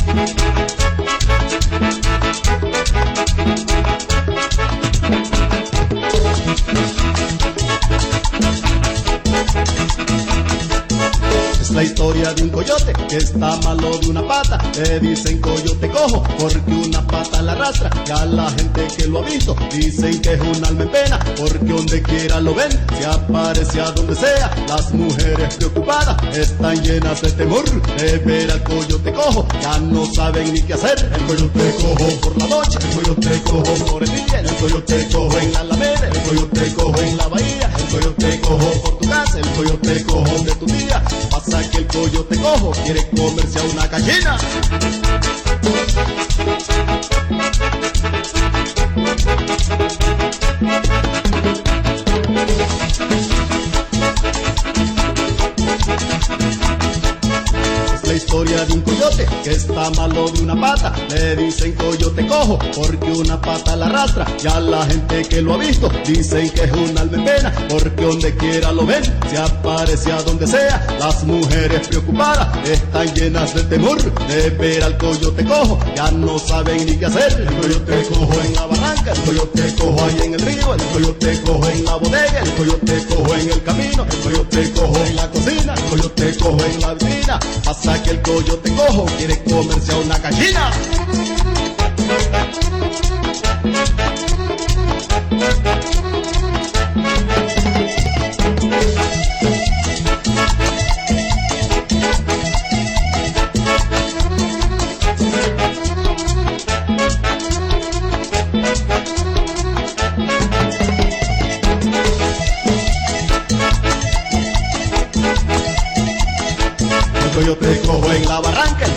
Música la historia de un coyote que está malo de una pata. Le dicen coyote cojo porque una pata la arrastra. Ya la gente que lo ha visto dicen que es un alma en pena porque donde quiera lo ven se aparece a donde sea. Las mujeres preocupadas están llenas de temor de ver al coyote cojo. Ya no saben ni qué hacer. El coyote cojo por la noche, el coyote cojo por el día, el coyote cojo en la alameda, el coyote cojo en la bahía, el coyote cojo por tu casa, el coyote cojo de tu día. Pasa que el coyote cojo quiere comerse a una gallina. De un coyote que está malo de una pata. Le dicen coyote cojo porque una pata la arrastra. Ya la gente que lo ha visto dicen que es un alma porque donde quiera lo ven se aparece a donde sea. Las mujeres preocupadas están llenas de temor de ver al coyote cojo. Ya no saben ni qué hacer. El coyote cojo en la barranca, el coyote cojo ahí en el río, el coyote cojo en la bodega, el coyote cojo en el camino, el coyote cojo en la cocina, el coyote cojo en la vitrina. Hasta que el coyote cojo quiere comerse a una gallina.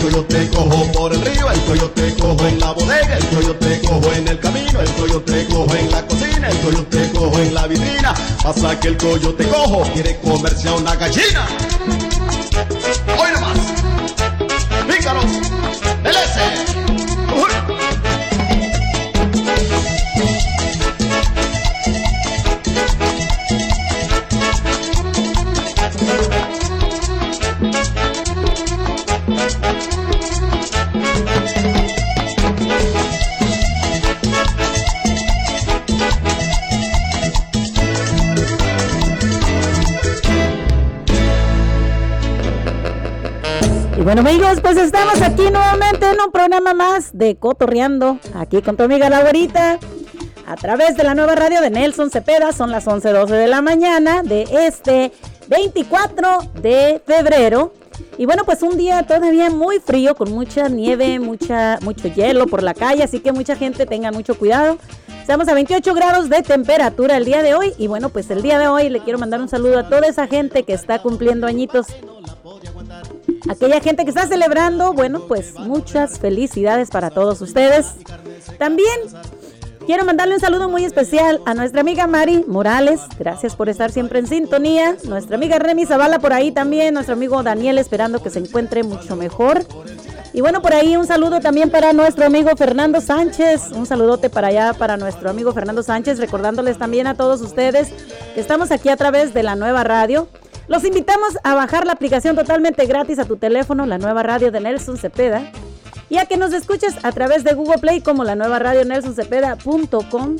El coyote cojo por el río, el coyote cojo en la bodega, el coyote cojo en el camino, el coyote cojo en la cocina, el coyote cojo en la vitrina. Pasa que el coyote cojo quiere comerse a una gallina. Bueno amigos, pues estamos aquí nuevamente en un programa más de Cotorreando, aquí con tu amiga la güerita, a través de la nueva radio de Nelson Cepeda, son las 11.12 de la mañana de este 24 de febrero. Y bueno, pues un día todavía muy frío, con mucha nieve, mucha, mucho hielo por la calle, así que mucha gente tenga mucho cuidado. Estamos a 28 grados de temperatura el día de hoy y bueno, pues el día de hoy le quiero mandar un saludo a toda esa gente que está cumpliendo añitos aquella gente que está celebrando, bueno, pues muchas felicidades para todos ustedes. También quiero mandarle un saludo muy especial a nuestra amiga Mari Morales. Gracias por estar siempre en sintonía. Nuestra amiga Remy Zavala por ahí también. Nuestro amigo Daniel esperando que se encuentre mucho mejor. Y bueno, por ahí un saludo también para nuestro amigo Fernando Sánchez. Un saludote para allá para nuestro amigo Fernando Sánchez, recordándoles también a todos ustedes que estamos aquí a través de la nueva radio. Los invitamos a bajar la aplicación totalmente gratis a tu teléfono, la nueva radio de Nelson Cepeda, y a que nos escuches a través de Google Play como la nueva radio nelsoncepeda.com,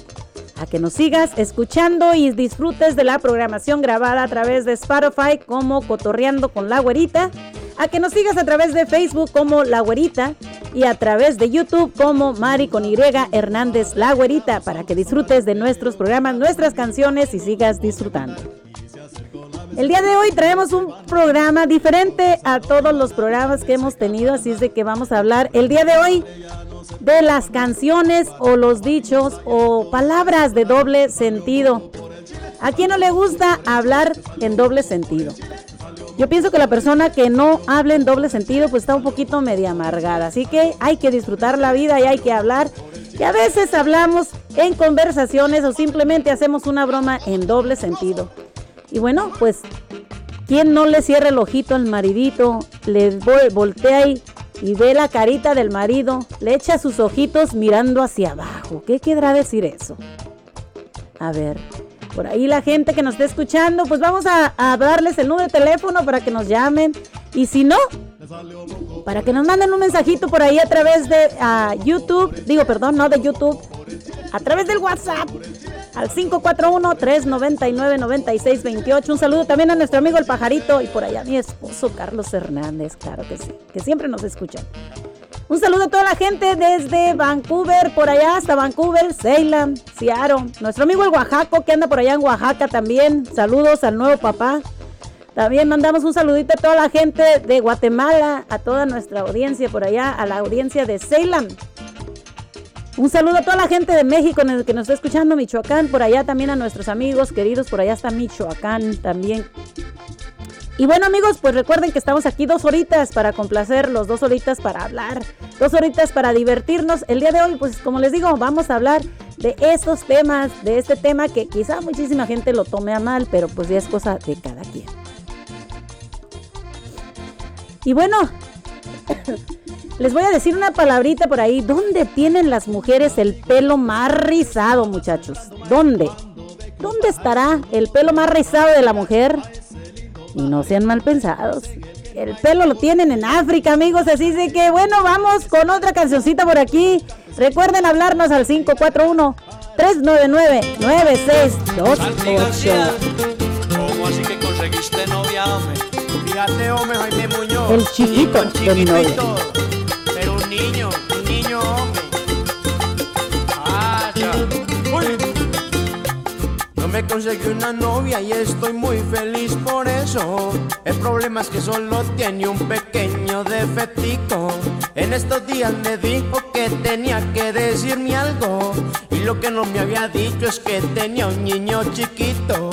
a que nos sigas escuchando y disfrutes de la programación grabada a través de Spotify como Cotorreando con la Güerita, a que nos sigas a través de Facebook como La Güerita y a través de YouTube como Mari con Y Hernández La Güerita para que disfrutes de nuestros programas, nuestras canciones y sigas disfrutando. El día de hoy traemos un programa diferente a todos los programas que hemos tenido, así es de que vamos a hablar el día de hoy de las canciones o los dichos o palabras de doble sentido. ¿A quién no le gusta hablar en doble sentido? Yo pienso que la persona que no habla en doble sentido pues está un poquito media amargada, así que hay que disfrutar la vida y hay que hablar. Y a veces hablamos en conversaciones o simplemente hacemos una broma en doble sentido. Y bueno, pues, ¿quién no le cierra el ojito al maridito? Le voltea y, y ve la carita del marido, le echa sus ojitos mirando hacia abajo. ¿Qué querrá decir eso? A ver, por ahí la gente que nos está escuchando, pues vamos a, a darles el número de teléfono para que nos llamen. Y si no, para que nos manden un mensajito por ahí a través de YouTube, digo, perdón, no de YouTube, a través del WhatsApp al 541-399-9628. Un saludo también a nuestro amigo el pajarito y por allá mi esposo Carlos Hernández, claro que sí, que siempre nos escucha. Un saludo a toda la gente desde Vancouver, por allá hasta Vancouver, Salem, Seattle. Nuestro amigo el Oaxaco que anda por allá en Oaxaca también. Saludos al nuevo papá. También mandamos un saludito a toda la gente de Guatemala, a toda nuestra audiencia por allá, a la audiencia de Salem. Un saludo a toda la gente de México que nos está escuchando, Michoacán, por allá también a nuestros amigos queridos, por allá está Michoacán también. Y bueno amigos, pues recuerden que estamos aquí dos horitas para complacerlos, dos horitas para hablar, dos horitas para divertirnos. El día de hoy, pues como les digo, vamos a hablar de estos temas, de este tema que quizá muchísima gente lo tome a mal, pero pues ya es cosa de cada quien. Y bueno, les voy a decir una palabrita por ahí. ¿Dónde tienen las mujeres el pelo más rizado, muchachos? ¿Dónde? ¿Dónde estará el pelo más rizado de la mujer? Y no sean mal pensados. El pelo lo tienen en África, amigos. Así de que, bueno, vamos con otra cancioncita por aquí. Recuerden hablarnos al 541 399 9628. ¿Cómo así que conseguiste novia, hombre? Fíjate, hombre, Jaime Muñoz. El chiquito de mi novia. Pero un niño, niño, hombre. Ah. Uy me conseguí una novia y estoy muy feliz por eso. El problema es que solo tiene un pequeño defectico. En estos días me dijo que tenía que decirme algo. Y lo que no me había dicho es que tenía un niño chiquito.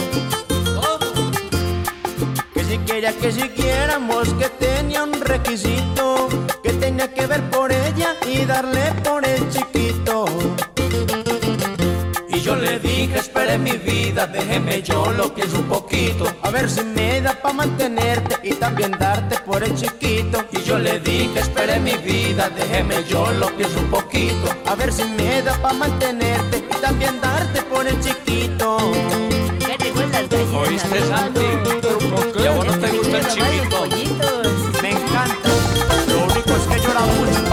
Que si quería que siguiéramos, que tenía un requisito. Que tenía que ver por ella y darle por el chiquito yo le dije, espere mi vida, déjeme yo lo pienso un poquito. A ver si me da pa' mantenerte y también darte por el chiquito. Y yo le dije, espere mi vida, déjeme yo lo pienso un poquito. A ver si me da pa' mantenerte y también darte por el chiquito. ¿Oíste, Santi? ¿Y a vos no te gusta el chiquito? Me encanta. Lo único es que llora mucho.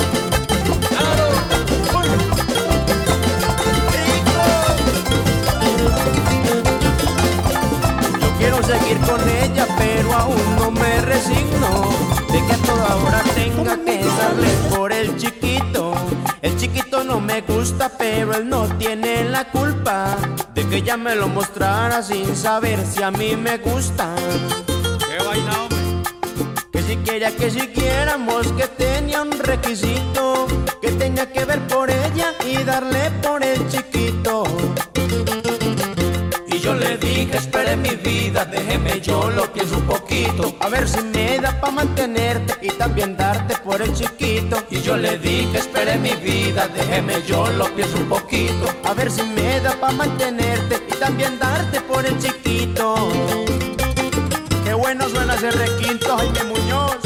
seguir con ella, pero aún no me resigno de que a toda hora tenga que darle por el chiquito. El chiquito no me gusta, pero él no tiene la culpa de que ella me lo mostrara sin saber si a mí me gusta. ¿Qué vaina, Que si quería que siguiéramos, que tenía un requisito, que tenía que ver por ella y darle por el chiquito yo le dije, espere mi vida, déjeme yo lo pienso un poquito. A ver si me da pa' mantenerte y también darte por el chiquito. Y yo le dije, espere mi vida, déjeme yo lo pienso un poquito. A ver si me da pa' mantenerte y también darte por el chiquito. Bueno suena ese requinto, Jaime Muñoz.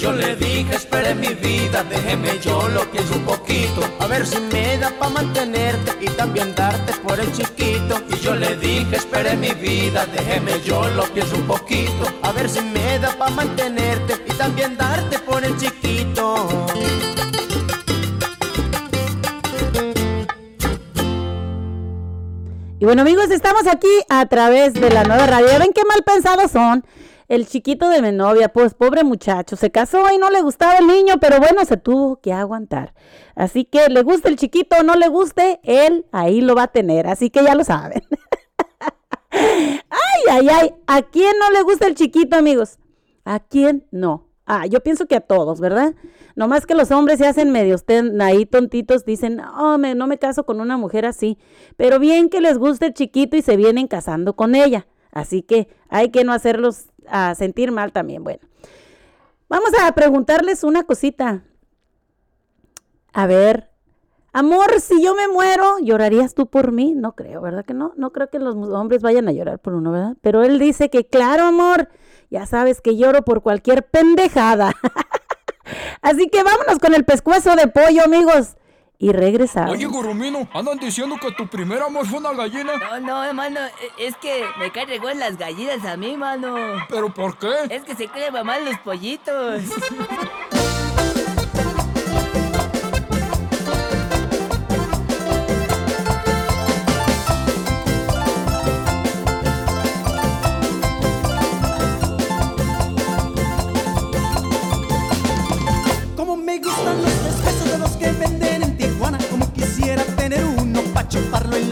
yo le dije, espere mi vida, déjeme yo lo pienso un poquito. A ver si me da pa' mantenerte y también darte por el chiquito. Y yo le dije, espere mi vida, déjeme yo lo pienso un poquito. A ver si me da pa' mantenerte y también darte por el chiquito. Y bueno amigos, estamos aquí a través de la nueva radio. ¿Ven qué mal pensados son? el chiquito de mi novia, pues pobre muchacho, se casó y no le gustaba el niño, pero bueno, se tuvo que aguantar. Así que le guste el chiquito o no le guste, él ahí lo va a tener, así que ya lo saben. ay, ay, ay, ¿a quién no le gusta el chiquito, amigos? ¿A quién no? Ah, yo pienso que a todos, ¿verdad? Nomás que los hombres se hacen medio ahí tontitos, dicen, oh, me, no me caso con una mujer así. Pero bien que les guste el chiquito y se vienen casando con ella. Así que hay que no hacerlos a sentir mal también. Bueno, vamos a preguntarles una cosita. A ver, amor, si yo me muero, ¿llorarías tú por mí? No creo, ¿verdad que no? No creo que los hombres vayan a llorar por uno, ¿verdad? Pero él dice que, claro, amor, ya sabes que lloro por cualquier pendejada. Así que vámonos con el pescuezo de pollo, amigos. y regresamos. Oye, Goromino, andan diciendo que tu primer amor fue una gallina. No, no, hermano, e- es que me caen las gallinas a mí, mano. ¿Pero por qué? Es que se creen mamá los pollitos.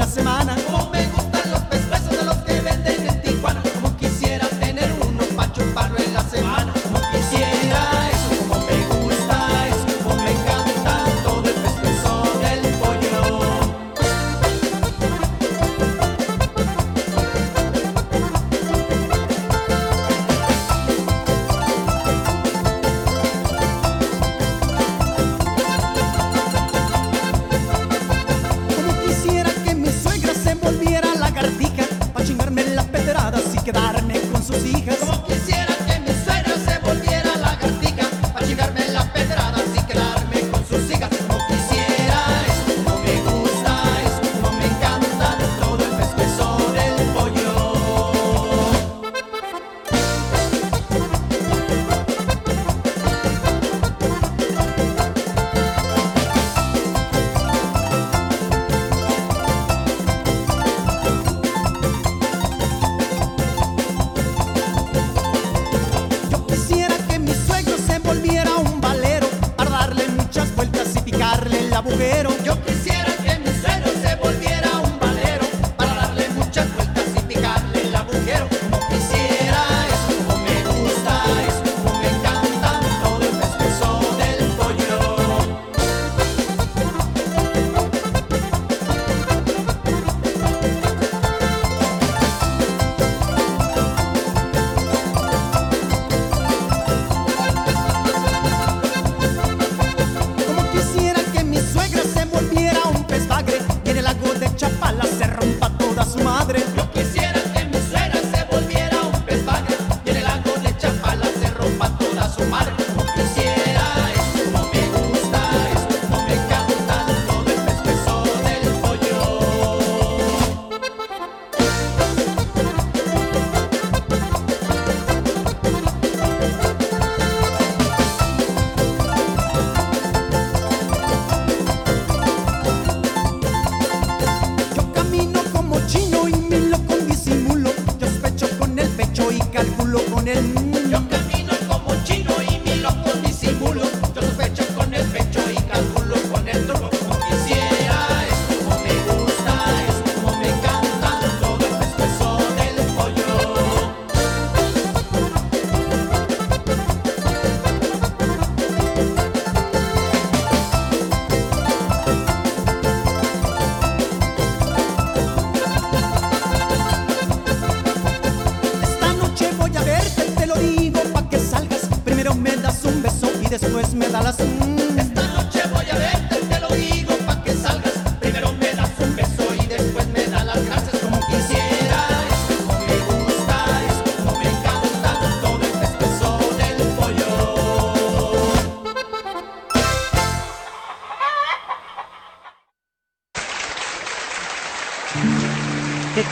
la semana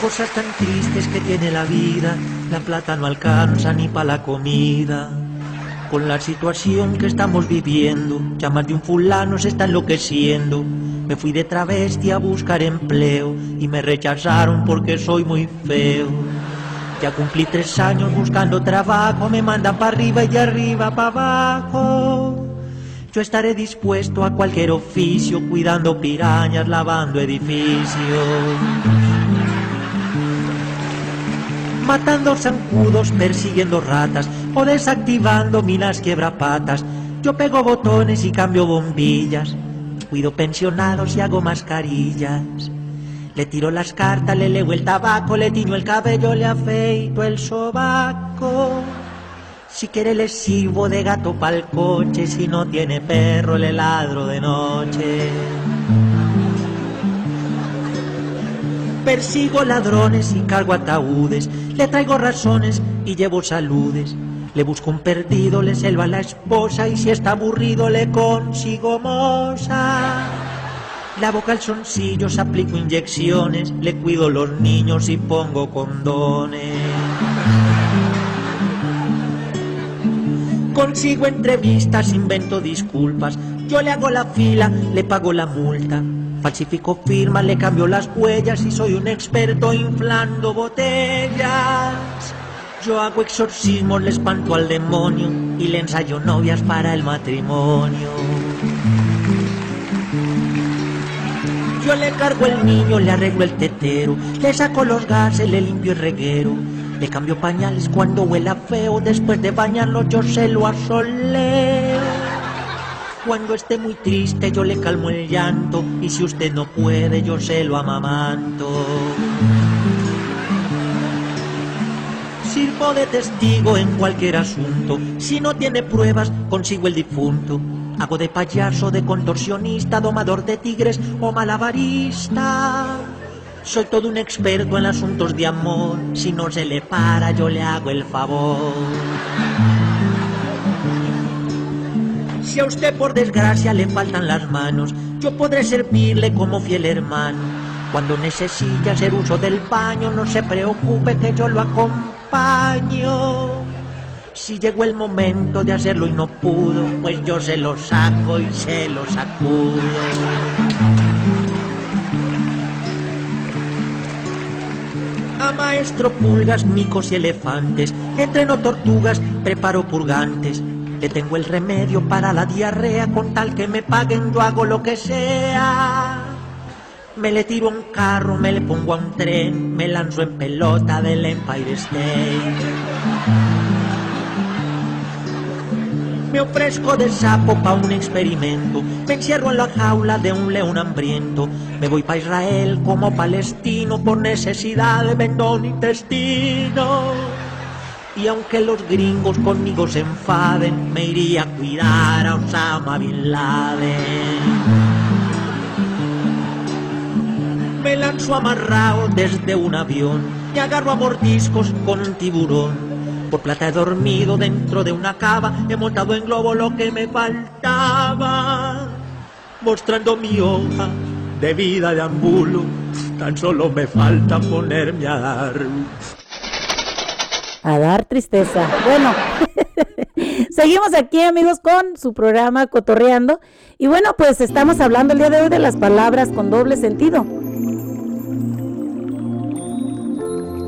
cosas tan tristes que tiene la vida, la plata no alcanza ni para la comida. Con la situación que estamos viviendo, ya más de un fulano se está enloqueciendo. Me fui de travesti a buscar empleo y me rechazaron porque soy muy feo. Ya cumplí tres años buscando trabajo, me mandan para arriba y de arriba para abajo. Yo estaré dispuesto a cualquier oficio, cuidando pirañas, lavando edificios. Matando zancudos, persiguiendo ratas o desactivando minas quiebrapatas. Yo pego botones y cambio bombillas, cuido pensionados y hago mascarillas. Le tiro las cartas, le leo el tabaco, le tiño el cabello, le afeito el sobaco. Si quiere le sirvo de gato pa'l coche, si no tiene perro le ladro de noche. Persigo ladrones y cargo ataúdes, le traigo razones y llevo saludes. Le busco un perdido, le selva a la esposa y si está aburrido le consigo moza. Lavo calzoncillos, aplico inyecciones, le cuido los niños y pongo condones. Consigo entrevistas, invento disculpas, yo le hago la fila, le pago la multa. Falsifico firmas, le cambio las huellas y soy un experto inflando botellas. Yo hago exorcismos, le espanto al demonio y le ensayo novias para el matrimonio. Yo le cargo el niño, le arreglo el tetero, le saco los gases, le limpio el reguero. Le cambio pañales cuando huela feo, después de bañarlo yo se lo asoleo. Cuando esté muy triste yo le calmo el llanto y si usted no puede yo se lo amamanto. Sirvo de testigo en cualquier asunto, si no tiene pruebas consigo el difunto. Hago de payaso, de contorsionista, domador de tigres o malabarista. Soy todo un experto en asuntos de amor. Si no se le para, yo le hago el favor. Si a usted por desgracia le faltan las manos, yo podré servirle como fiel hermano. Cuando necesite hacer uso del baño, no se preocupe que yo lo acompaño. Si llegó el momento de hacerlo y no pudo, pues yo se lo saco y se lo sacudo. A maestro pulgas, micos y elefantes, entreno tortugas, preparo purgantes. Le tengo el remedio para la diarrea, con tal que me paguen yo hago lo que sea. Me le tiro a un carro, me le pongo a un tren, me lanzo en pelota del Empire State. Me ofrezco de sapo pa' un experimento. Me encierro en la jaula de un león hambriento. Me voy pa' Israel como palestino por necesidad de vendo un intestino. Y aunque los gringos conmigo se enfaden, me iría a cuidar a Osama Bin Laden. Me lanzo amarrado desde un avión y agarro a mordiscos con un tiburón. Por plata he dormido dentro de una cava, he montado en globo lo que me faltaba. Mostrando mi hoja de vida de ambulo, tan solo me falta ponerme a dar. A dar tristeza. Bueno, seguimos aquí amigos con su programa Cotorreando. Y bueno, pues estamos hablando el día de hoy de las palabras con doble sentido.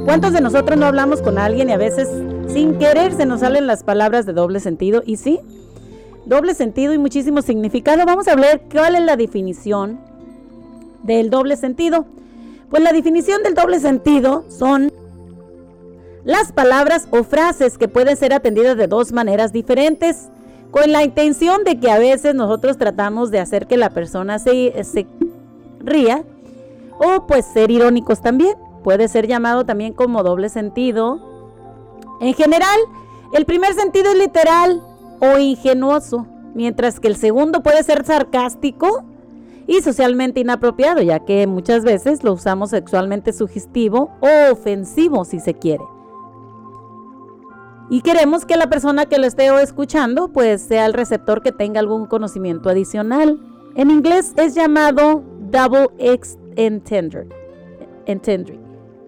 ¿Cuántos de nosotros no hablamos con alguien y a veces sin querer se nos salen las palabras de doble sentido? Y sí, doble sentido y muchísimo significado. Vamos a ver cuál es la definición del doble sentido. Pues la definición del doble sentido son las palabras o frases que pueden ser atendidas de dos maneras diferentes, con la intención de que a veces nosotros tratamos de hacer que la persona se, se ría o pues ser irónicos también. Puede ser llamado también como doble sentido. En general, el primer sentido es literal o ingenuoso, mientras que el segundo puede ser sarcástico y socialmente inapropiado, ya que muchas veces lo usamos sexualmente sugestivo o ofensivo si se quiere. Y queremos que la persona que lo esté escuchando pues sea el receptor que tenga algún conocimiento adicional. En inglés es llamado double entender. entender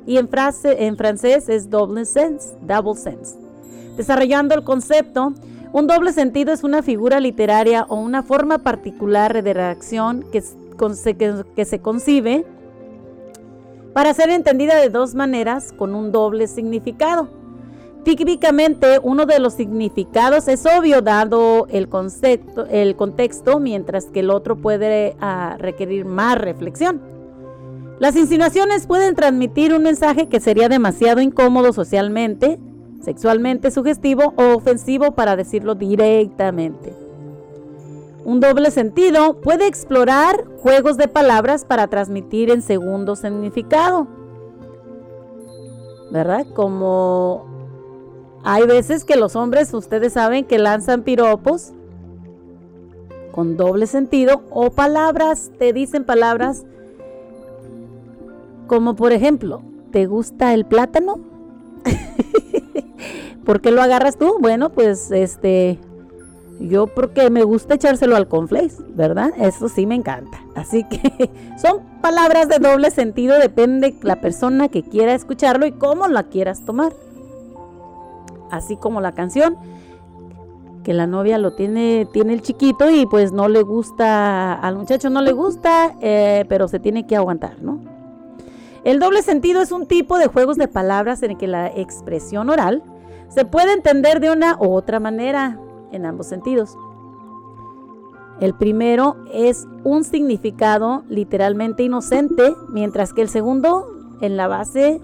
y en, frase, en francés es double sense, double sense. Desarrollando el concepto, un doble sentido es una figura literaria o una forma particular de reacción que, que se concibe para ser entendida de dos maneras con un doble significado. Típicamente uno de los significados es obvio dado el, concepto, el contexto, mientras que el otro puede ah, requerir más reflexión. Las insinuaciones pueden transmitir un mensaje que sería demasiado incómodo socialmente, sexualmente sugestivo o ofensivo para decirlo directamente. Un doble sentido puede explorar juegos de palabras para transmitir en segundo significado. ¿Verdad? Como hay veces que los hombres, ustedes saben, que lanzan piropos con doble sentido o palabras, te dicen palabras como por ejemplo, ¿te gusta el plátano? ¿Por qué lo agarras tú? Bueno, pues este Yo porque me gusta echárselo al conflace, ¿verdad? Eso sí me encanta. Así que son palabras de doble sentido, depende la persona que quiera escucharlo y cómo la quieras tomar. Así como la canción, que la novia lo tiene, tiene el chiquito y pues no le gusta, al muchacho no le gusta, eh, pero se tiene que aguantar, ¿no? El doble sentido es un tipo de juegos de palabras en el que la expresión oral se puede entender de una u otra manera en ambos sentidos. El primero es un significado literalmente inocente, mientras que el segundo, en la base,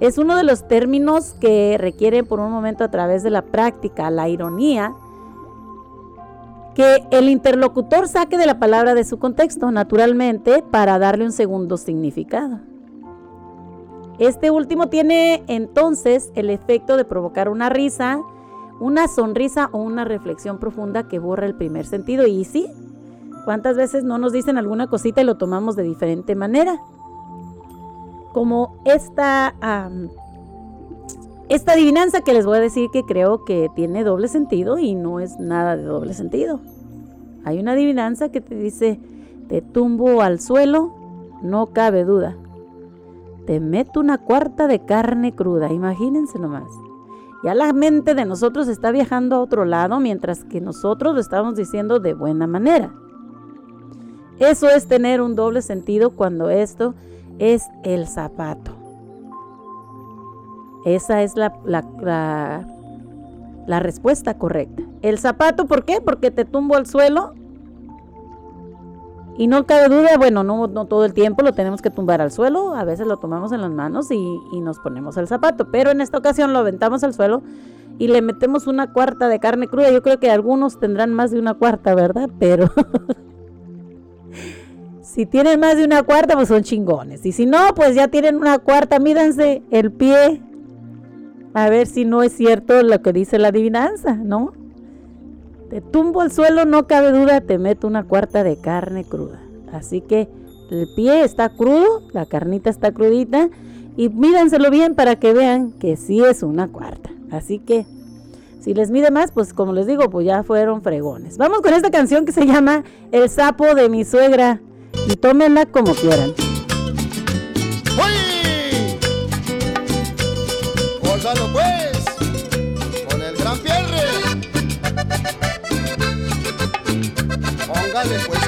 es uno de los términos que requiere por un momento a través de la práctica, la ironía, que el interlocutor saque de la palabra de su contexto, naturalmente, para darle un segundo significado. Este último tiene entonces el efecto de provocar una risa, una sonrisa o una reflexión profunda que borra el primer sentido. Y sí, ¿cuántas veces no nos dicen alguna cosita y lo tomamos de diferente manera? Como esta, esta adivinanza que les voy a decir que creo que tiene doble sentido y no es nada de doble sentido. Hay una adivinanza que te dice, te tumbo al suelo, no cabe duda. Te meto una cuarta de carne cruda, imagínense nomás. Ya la mente de nosotros está viajando a otro lado mientras que nosotros lo estamos diciendo de buena manera. Eso es tener un doble sentido cuando esto es el zapato. Esa es la, la, la, respuesta correcta. El zapato, ¿por qué? Porque te tumbo al suelo y no cabe duda, bueno, no, no, todo el tiempo lo tenemos que tumbar al suelo, a veces lo tomamos en las manos y, y, nos ponemos el zapato, pero en esta ocasión lo aventamos al suelo y le metemos una cuarta de carne cruda. Yo creo que algunos tendrán más de una cuarta, ¿verdad? Pero si tienen más de una cuarta, pues son chingones. Y si no, pues ya tienen una cuarta, mídanse el pie. A ver si no es cierto lo que dice la adivinanza, ¿no? Te tumbo al suelo, no cabe duda, te meto una cuarta de carne cruda. Así que el pie está crudo, la carnita está crudita y mídanselo bien para que vean que sí es una cuarta. Así que si les mide más, pues como les digo, pues ya fueron fregones. Vamos con esta canción que se llama El sapo de mi suegra y tómenla como quieran. ¡Uy! pues, con el gran Pierre. Póngale pues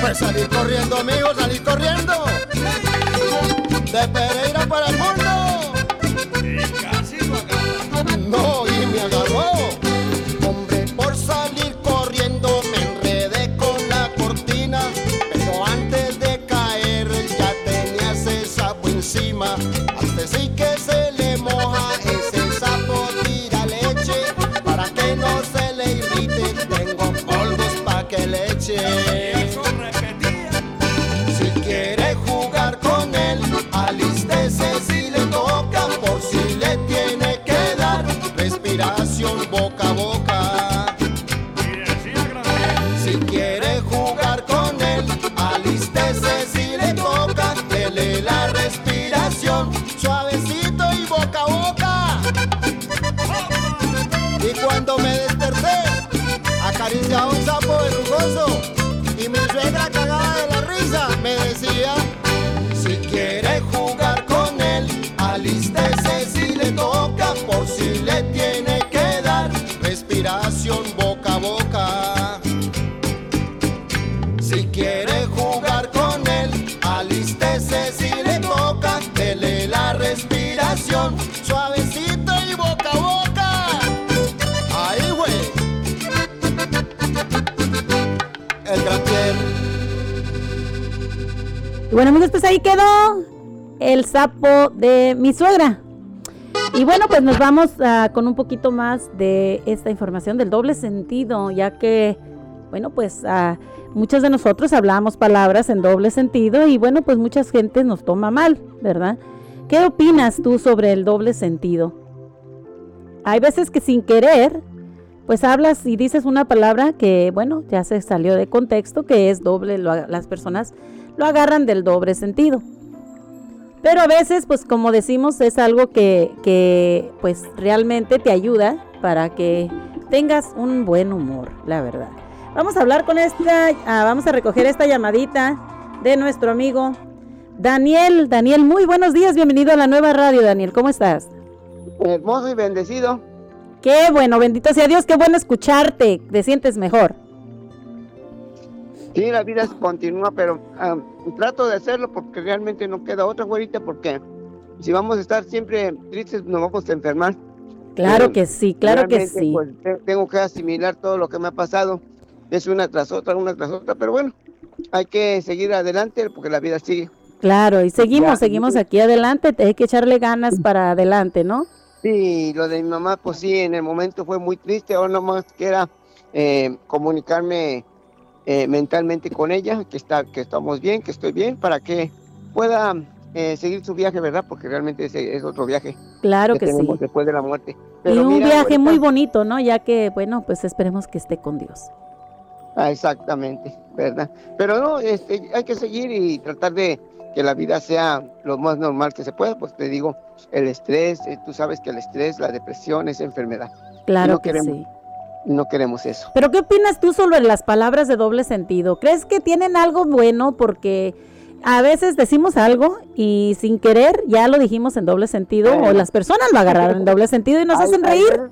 Pues salir corriendo, amigo, salir corriendo. De Pereira para el mundo. Bueno, amigos, pues ahí quedó el sapo de mi suegra. Y bueno, pues nos vamos ah, con un poquito más de esta información del doble sentido, ya que, bueno, pues ah, muchos de nosotros hablamos palabras en doble sentido y bueno, pues mucha gente nos toma mal, ¿verdad? ¿Qué opinas tú sobre el doble sentido? Hay veces que sin querer, pues hablas y dices una palabra que, bueno, ya se salió de contexto, que es doble, las personas lo agarran del doble sentido. Pero a veces, pues como decimos, es algo que, que, pues realmente te ayuda para que tengas un buen humor, la verdad. Vamos a hablar con esta, ah, vamos a recoger esta llamadita de nuestro amigo Daniel. Daniel, muy buenos días, bienvenido a la nueva radio, Daniel, ¿cómo estás? Hermoso y bendecido. Qué bueno, bendito sea Dios, qué bueno escucharte, te sientes mejor. Sí, la vida continúa, pero ah, trato de hacerlo porque realmente no queda otra, güerita, porque si vamos a estar siempre tristes, nos vamos a enfermar. Claro Eh, que sí, claro que sí. pues, te- tengo que asimilar todo lo que me ha pasado. Es una tras otra, una tras otra, pero bueno, hay que seguir adelante porque la vida sigue. Claro, y seguimos, Ya. seguimos aquí adelante, hay que echarle ganas para adelante, ¿no? Sí, lo de mi mamá, pues sí, en el momento fue muy triste. Ahora nomás que era eh, comunicarme eh, mentalmente con ella, que está, que estamos bien, que estoy bien, para que pueda eh, seguir su viaje, ¿verdad? Porque realmente ese es otro viaje Claro que sí. después de la muerte. Y Pero un mira, viaje ahorita- muy bonito, ¿no? Ya que, bueno, pues esperemos que esté con Dios. Ah, exactamente, ¿verdad? Pero no, este, hay que seguir y tratar de que la vida sea lo más normal que se pueda. Pues te digo, el estrés, eh, tú sabes que el estrés, la depresión es enfermedad. Claro no que queremos- sí. No queremos eso. Pero ¿qué opinas tú sobre las palabras de doble sentido? ¿Crees que tienen algo bueno? Porque a veces decimos algo y sin querer ya lo dijimos en doble sentido o las personas lo agarraron en doble sentido y nos hacen reír.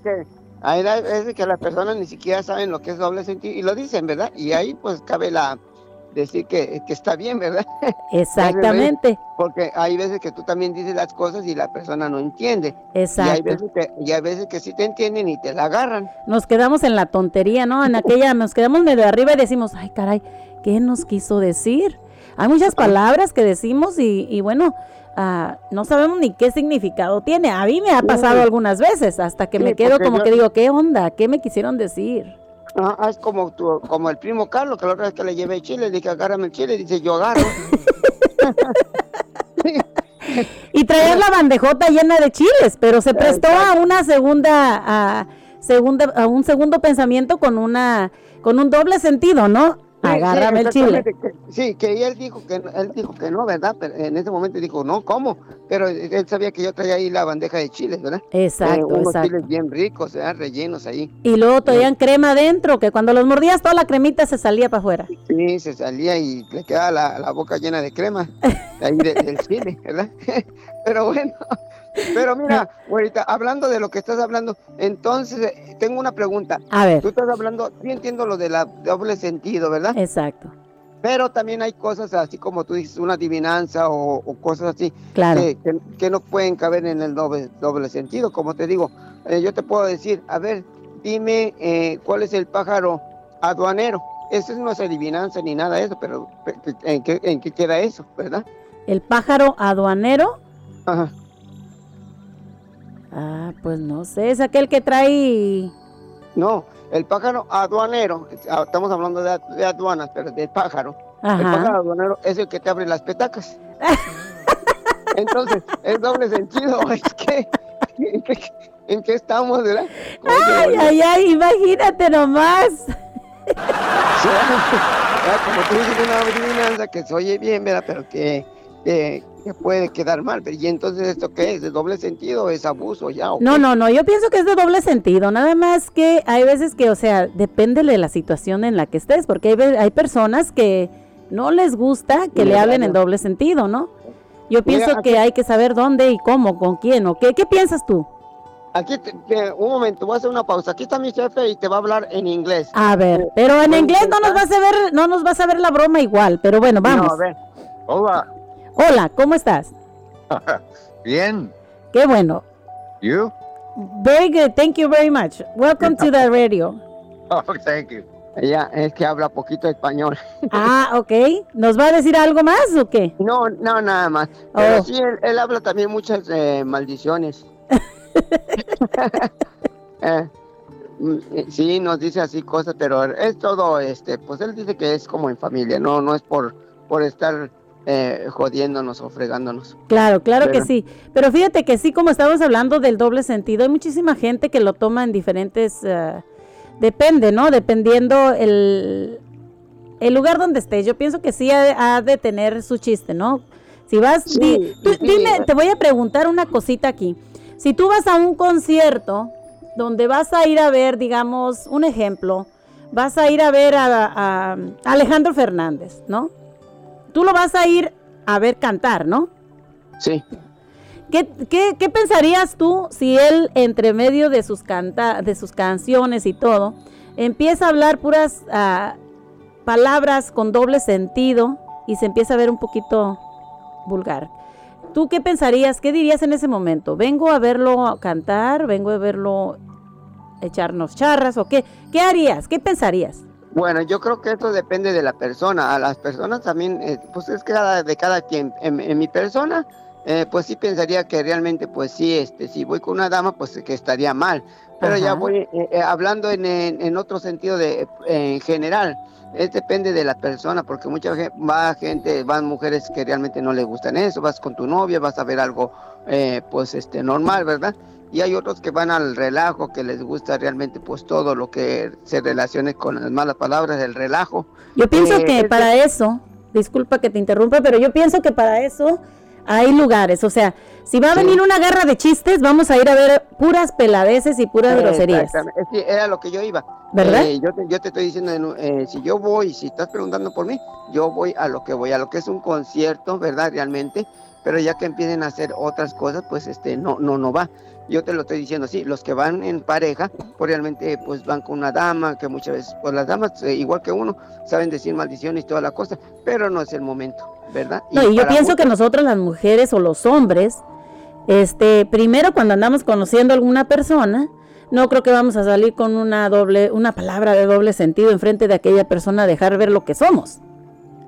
Hay veces que las personas ni siquiera saben lo que es doble sentido y lo dicen, ¿verdad? Y ahí pues cabe la decir que, que está bien, ¿verdad? Exactamente, Porque hay veces que tú también dices las cosas y la persona no entiende. Y hay exacto. veces que, y hay veces que sí te entienden y te la agarran. Nos quedamos en la tontería, ¿no? En aquella, nos quedamos medio arriba y decimos, ay caray, ¿qué nos quiso decir? Hay muchas palabras que decimos y, y bueno, ah, no sabemos ni qué significado tiene. A mí me ha pasado Sí. algunas veces hasta que me quedo como yo- que digo, ¿qué onda? ¿Qué me quisieron decir? Ah, es como tu, como el primo Carlos, que la otra vez que le llevé chile, le dije, agárrame el chile, dice, yo agarro. Y traer la bandejota llena de chiles, pero se prestó a una segunda, a, segunda, a un segundo pensamiento con una, con un doble sentido, ¿no? Agárrame sí, el chile. sí, que él dijo que él dijo que no, ¿verdad? Pero en ese momento dijo, no, ¿cómo? Pero él sabía que yo traía ahí la bandeja de chiles, ¿verdad? Exacto, Eh, unos exacto. chiles bien ricos, ¿verdad? Rellenos ahí. Y luego traían crema adentro, que cuando los mordías toda la cremita se salía para afuera. Sí, se salía y le quedaba la, la boca llena de crema, ahí de- del chile, ¿verdad? Pero bueno, pero mira, ahorita, hablando de lo que estás hablando, entonces eh, tengo una pregunta. A ver. Tú estás hablando, sí entiendo lo de la doble sentido, ¿verdad? Exacto. Pero también hay cosas así como tú dices, una adivinanza o, o cosas así Claro. que, que- que no pueden caber en el doble, doble sentido. Como te digo, eh, yo te puedo decir, a ver, dime eh, cuál es el pájaro aduanero. Eso no es adivinanza ni nada de eso, pero pe- pe- ¿en qué, en qué queda eso, verdad? El pájaro aduanero. Ajá. Ah, pues no sé, es aquel que trae. No, el pájaro aduanero, ah, estamos hablando de, de aduanas, pero del pájaro. El pájaro aduanero es el que te abre las petacas. Entonces, es doble sentido, es que, ¿en qué, en qué estamos, verdad? Ay, ay, ay, imagínate nomás. Sí, como tú dices, una adivinanza que se oye bien, ¿verdad? Pero que, que, que puede quedar mal. Pero, ¿Y entonces esto qué es? ¿De doble sentido es abuso ya? o No, no, no, yo pienso que es de doble sentido, nada más que hay veces que, o sea, depende de la situación en la que estés, porque hay, hay personas que no les gusta que le hablen en doble sentido, ¿no? Yo Mira, pienso aquí- que hay que saber dónde y cómo, con quién, o qué, ¿qué piensas tú? Aquí, te- te- un momento, voy a hacer una pausa. Aquí está mi jefe y te va a hablar en inglés. A ver, pero en inglés no nos vas a ver, no nos vas a ver la broma igual, pero bueno, vamos. No, a ver. Hola. Hola, ¿cómo estás? Bien. Qué bueno. You? Very good. Thank you very much. Welcome to the radio. Oh, thank you. Ella es que habla poquito español. Ah, ok. ¿Nos va a decir algo más o qué? No, no, nada más. Pero Oh. sí, él, él habla también muchas eh, maldiciones. Eh, mm, eh, sí, nos dice así cosas, pero es todo, este, pues él dice que es como en familia, no, no es por, por estar eh, jodiéndonos o fregándonos. Claro, claro que sí. Pero fíjate que sí, como estamos hablando del doble sentido, hay muchísima gente que lo toma en diferentes... eh, depende, ¿no? Dependiendo el, el lugar donde estés. Yo pienso que sí ha, ha de tener su chiste, ¿no? Si vas... Sí, di- tú- sí, dime, te voy a preguntar una cosita aquí. Si tú vas a un concierto donde vas a ir a ver, digamos, un ejemplo, vas a ir a ver a, a Alejandro Fernández, ¿no? Tú lo vas a ir a ver cantar, ¿no? Sí. ¿Qué, qué, qué pensarías tú si él, entre medio de sus, canta, de sus canciones y todo, empieza a hablar puras ah, palabras con doble sentido y se empieza a ver un poquito vulgar? ¿Tú qué pensarías? ¿Qué dirías en ese momento? ¿Vengo a verlo cantar? ¿Vengo a verlo echarnos charras? ¿O qué? ¿Qué harías? ¿Qué pensarías? Bueno, yo creo que eso depende de la persona. A las personas también, eh, pues es cada, de cada quien. En, en mi persona, eh, pues sí pensaría que realmente, pues sí, este, si voy con una dama, pues que estaría mal. Pero ya voy eh, eh, hablando en, en, en otro sentido de en general. Es depende de la persona, porque mucha gente, va gente, van mujeres que realmente no les gustan eso. Vas con tu novia, vas a ver algo, eh, pues este, normal, ¿verdad? Y hay otros que van al relajo, que les gusta realmente pues todo lo que se relacione con las malas palabras, el relajo. Yo pienso Eh, que es para eso, disculpa que te interrumpa, pero yo pienso que para eso hay lugares. O sea, si va a Sí. venir una guerra de chistes, vamos a ir a ver puras peladeces y puras groserías. Que era lo que yo iba. ¿Verdad? Eh, yo, te, yo te estoy diciendo, eh, si yo voy, si estás preguntando por mí, yo voy a lo que voy, a lo que es un concierto, ¿verdad? Realmente, pero ya que empiecen a hacer otras cosas, pues este, no, no, no va. Yo te lo estoy diciendo, sí, los que van en pareja, pues realmente pues van con una dama, que muchas veces, pues las damas, eh, igual que uno, saben decir maldiciones y toda la cosa, pero no es el momento, ¿verdad? No, y yo pienso que nosotros las mujeres o los hombres, este, primero cuando andamos conociendo a alguna persona, no creo que vamos a salir con una doble, una palabra de doble sentido enfrente de aquella persona a dejar ver lo que somos.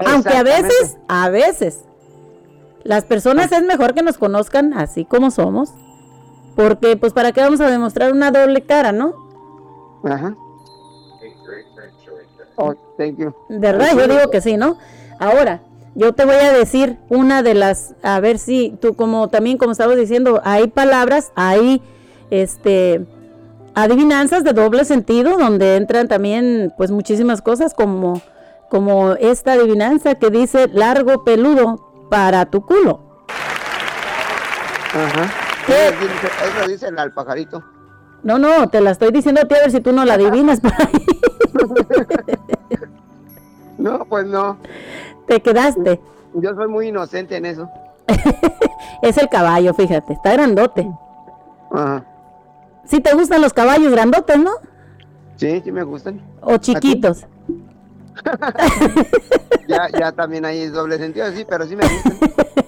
Aunque a veces, a veces, las personas es mejor que nos conozcan así como somos, porque pues para qué vamos a demostrar una doble cara, ¿no? Ajá. Oh, thank you. ¿Verdad? Yo digo que sí, ¿no? Ahora, yo te voy a decir una de las, a ver si tú como también como estabas diciendo, hay palabras, hay este adivinanzas de doble sentido donde entran también pues muchísimas cosas como como esta adivinanza que dice largo peludo para tu culo. Ajá. ¿Qué? Eso dice, eso dice el al pajarito. No, no, te la estoy diciendo a ti a ver si tú no la adivinas por ahí. No, pues no. Te quedaste. Yo soy muy inocente en eso. Es el caballo, fíjate, está grandote. Ajá. Si te gustan los caballos grandotes, ¿no? Sí, sí me gustan. O chiquitos. Ya, ya también hay doble sentido, sí, pero sí me gustan.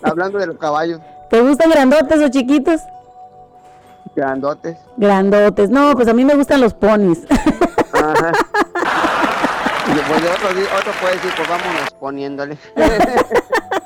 Hablando de los caballos ¿Te gustan grandotes o chiquitos? grandotes. Grandotes. No, pues a mí me gustan los ponis. Ajá. Y pues otro, otro puede decir, pues vámonos poniéndole.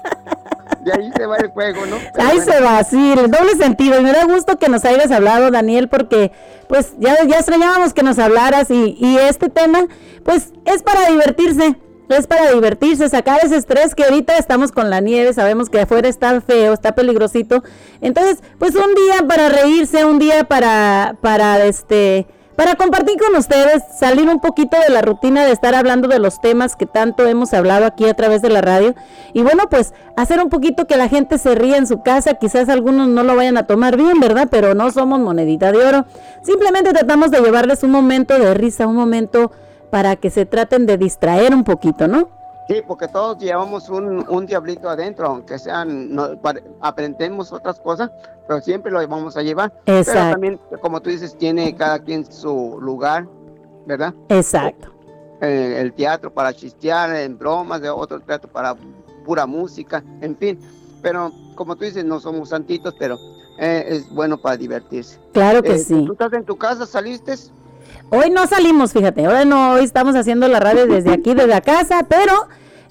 De ahí se va el juego, ¿no? Pero Ahí bueno. se va, sí, el doble sentido. Y me da gusto que nos hayas hablado, Daniel, porque pues ya, ya extrañábamos que nos hablaras y, y este tema, pues es para divertirse. Es para divertirse, sacar ese estrés que ahorita estamos con la nieve, sabemos que afuera está feo, está peligrosito. Entonces, pues un día para reírse, un día para, para este, para compartir con ustedes, salir un poquito de la rutina de estar hablando de los temas que tanto hemos hablado aquí a través de la radio. Y bueno, pues hacer un poquito que la gente se ría en su casa, quizás algunos no lo vayan a tomar bien, ¿verdad? Pero no somos monedita de oro. Simplemente tratamos de llevarles un momento de risa, un momento para que se traten de distraer un poquito, ¿no? Sí, porque todos llevamos un, un diablito adentro, aunque sean, no, aprendemos otras cosas, pero siempre lo vamos a llevar. Pero Exacto. también, como tú dices, tiene cada quien su lugar, ¿verdad? Exacto. Eh, el teatro para chistear, en bromas, de otro teatro para pura música, en fin. Pero como tú dices, no somos santitos, pero eh, es bueno para divertirse. Claro que Eh, sí. ¿Tú estás en tu casa? ¿Saliste? Hoy no salimos, fíjate, ahora no, hoy estamos haciendo la radio desde aquí, desde la casa, pero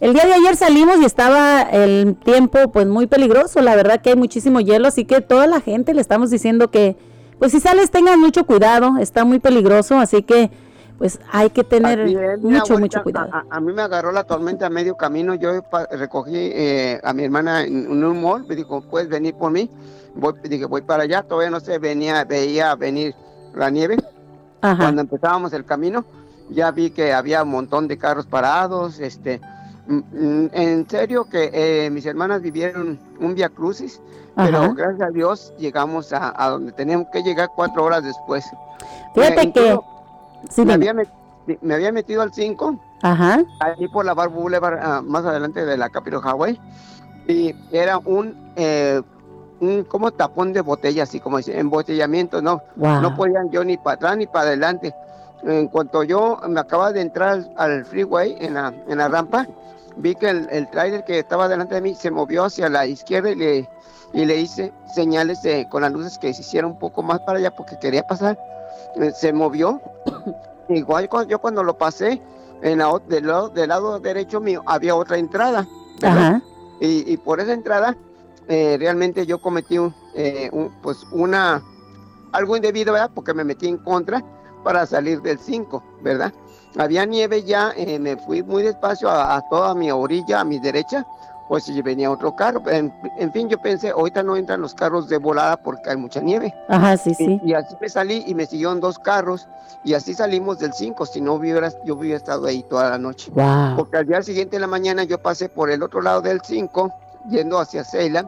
el día de ayer salimos y estaba el tiempo pues muy peligroso, la verdad que hay muchísimo hielo, así que toda la gente le estamos diciendo que pues si sales tengan mucho cuidado, está muy peligroso, así que pues hay que tener es, mucho, mucho cuidado. A, a- mí me agarró la tormenta a medio camino. Yo recogí eh, a mi hermana en, un mall. Me dijo, ¿puedes venir por mí? Voy, dije, voy para allá. Todavía no se venía, veía venir la nieve. Ajá. Cuando empezábamos el camino, ya vi que había un montón de carros parados. Este, mm, mm, en serio que eh, mis hermanas vivieron un via crucis, pero Ajá. gracias a Dios llegamos a, a donde teníamos que llegar cuatro horas después. Fíjate Eh, que sí, me, había met- me había metido al 5 Ajá. allí por la Bar Boulevard, ah, más adelante de la Capitol Highway, y era un, eh, un como tapón de botella, así como dice, embotellamiento, no, Wow. no podían yo ni para atrás ni para adelante. En cuanto yo me acababa de entrar al, freeway en la, en la rampa, vi que el, el trailer que estaba delante de mí se movió hacia la izquierda y le, y le hice señales de- con las luces que se hiciera un poco más para allá porque quería pasar. Eh, Se movió. Igual cuando, yo cuando lo pasé, en la, del, lado, del lado derecho mío había otra entrada. Ajá. Y, y por esa entrada, eh, realmente yo cometí un, eh, un- pues una algo indebido, ¿verdad? Porque me metí en contra para salir del 5, ¿verdad? Había nieve ya, eh, me fui muy despacio a, a toda mi orilla, a mi derecha, pues si venía otro carro. En, en fin, yo pensé, ahorita no entran los carros de volada porque hay mucha nieve. Ajá, sí, sí. Y, y así me salí y me siguieron dos carros y así salimos del 5, si no hubiera, yo hubiera estado ahí toda la noche. Wow. Porque al día siguiente en la mañana yo pasé por el otro lado del 5, yendo hacia Ceylan,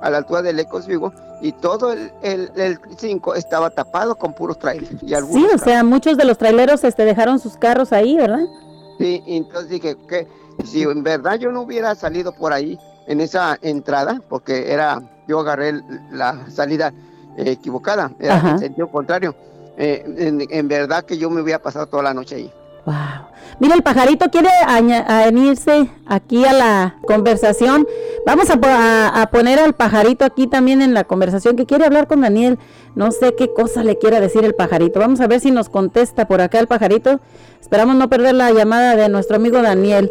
a la altura del Ecos Vigo, y todo el, el, el 5 estaba tapado con puros trailers. Y Sí, algunos o sea, muchos de los traileros este, dejaron sus carros ahí, ¿verdad? Sí, entonces dije que si en verdad yo no hubiera salido por ahí en esa entrada, porque era, yo agarré el- la salida eh, equivocada, era Ajá. en sentido contrario. eh, en, en verdad que yo me hubiera pasado toda la noche ahí. Mira, el pajarito quiere añadirse aquí a la conversación. Vamos a- a poner al pajarito aquí también en la conversación que quiere hablar con Daniel. No sé qué cosa le quiera decir el pajarito. Vamos a ver si nos contesta por acá el pajarito. Esperamos no perder la llamada de nuestro amigo Daniel.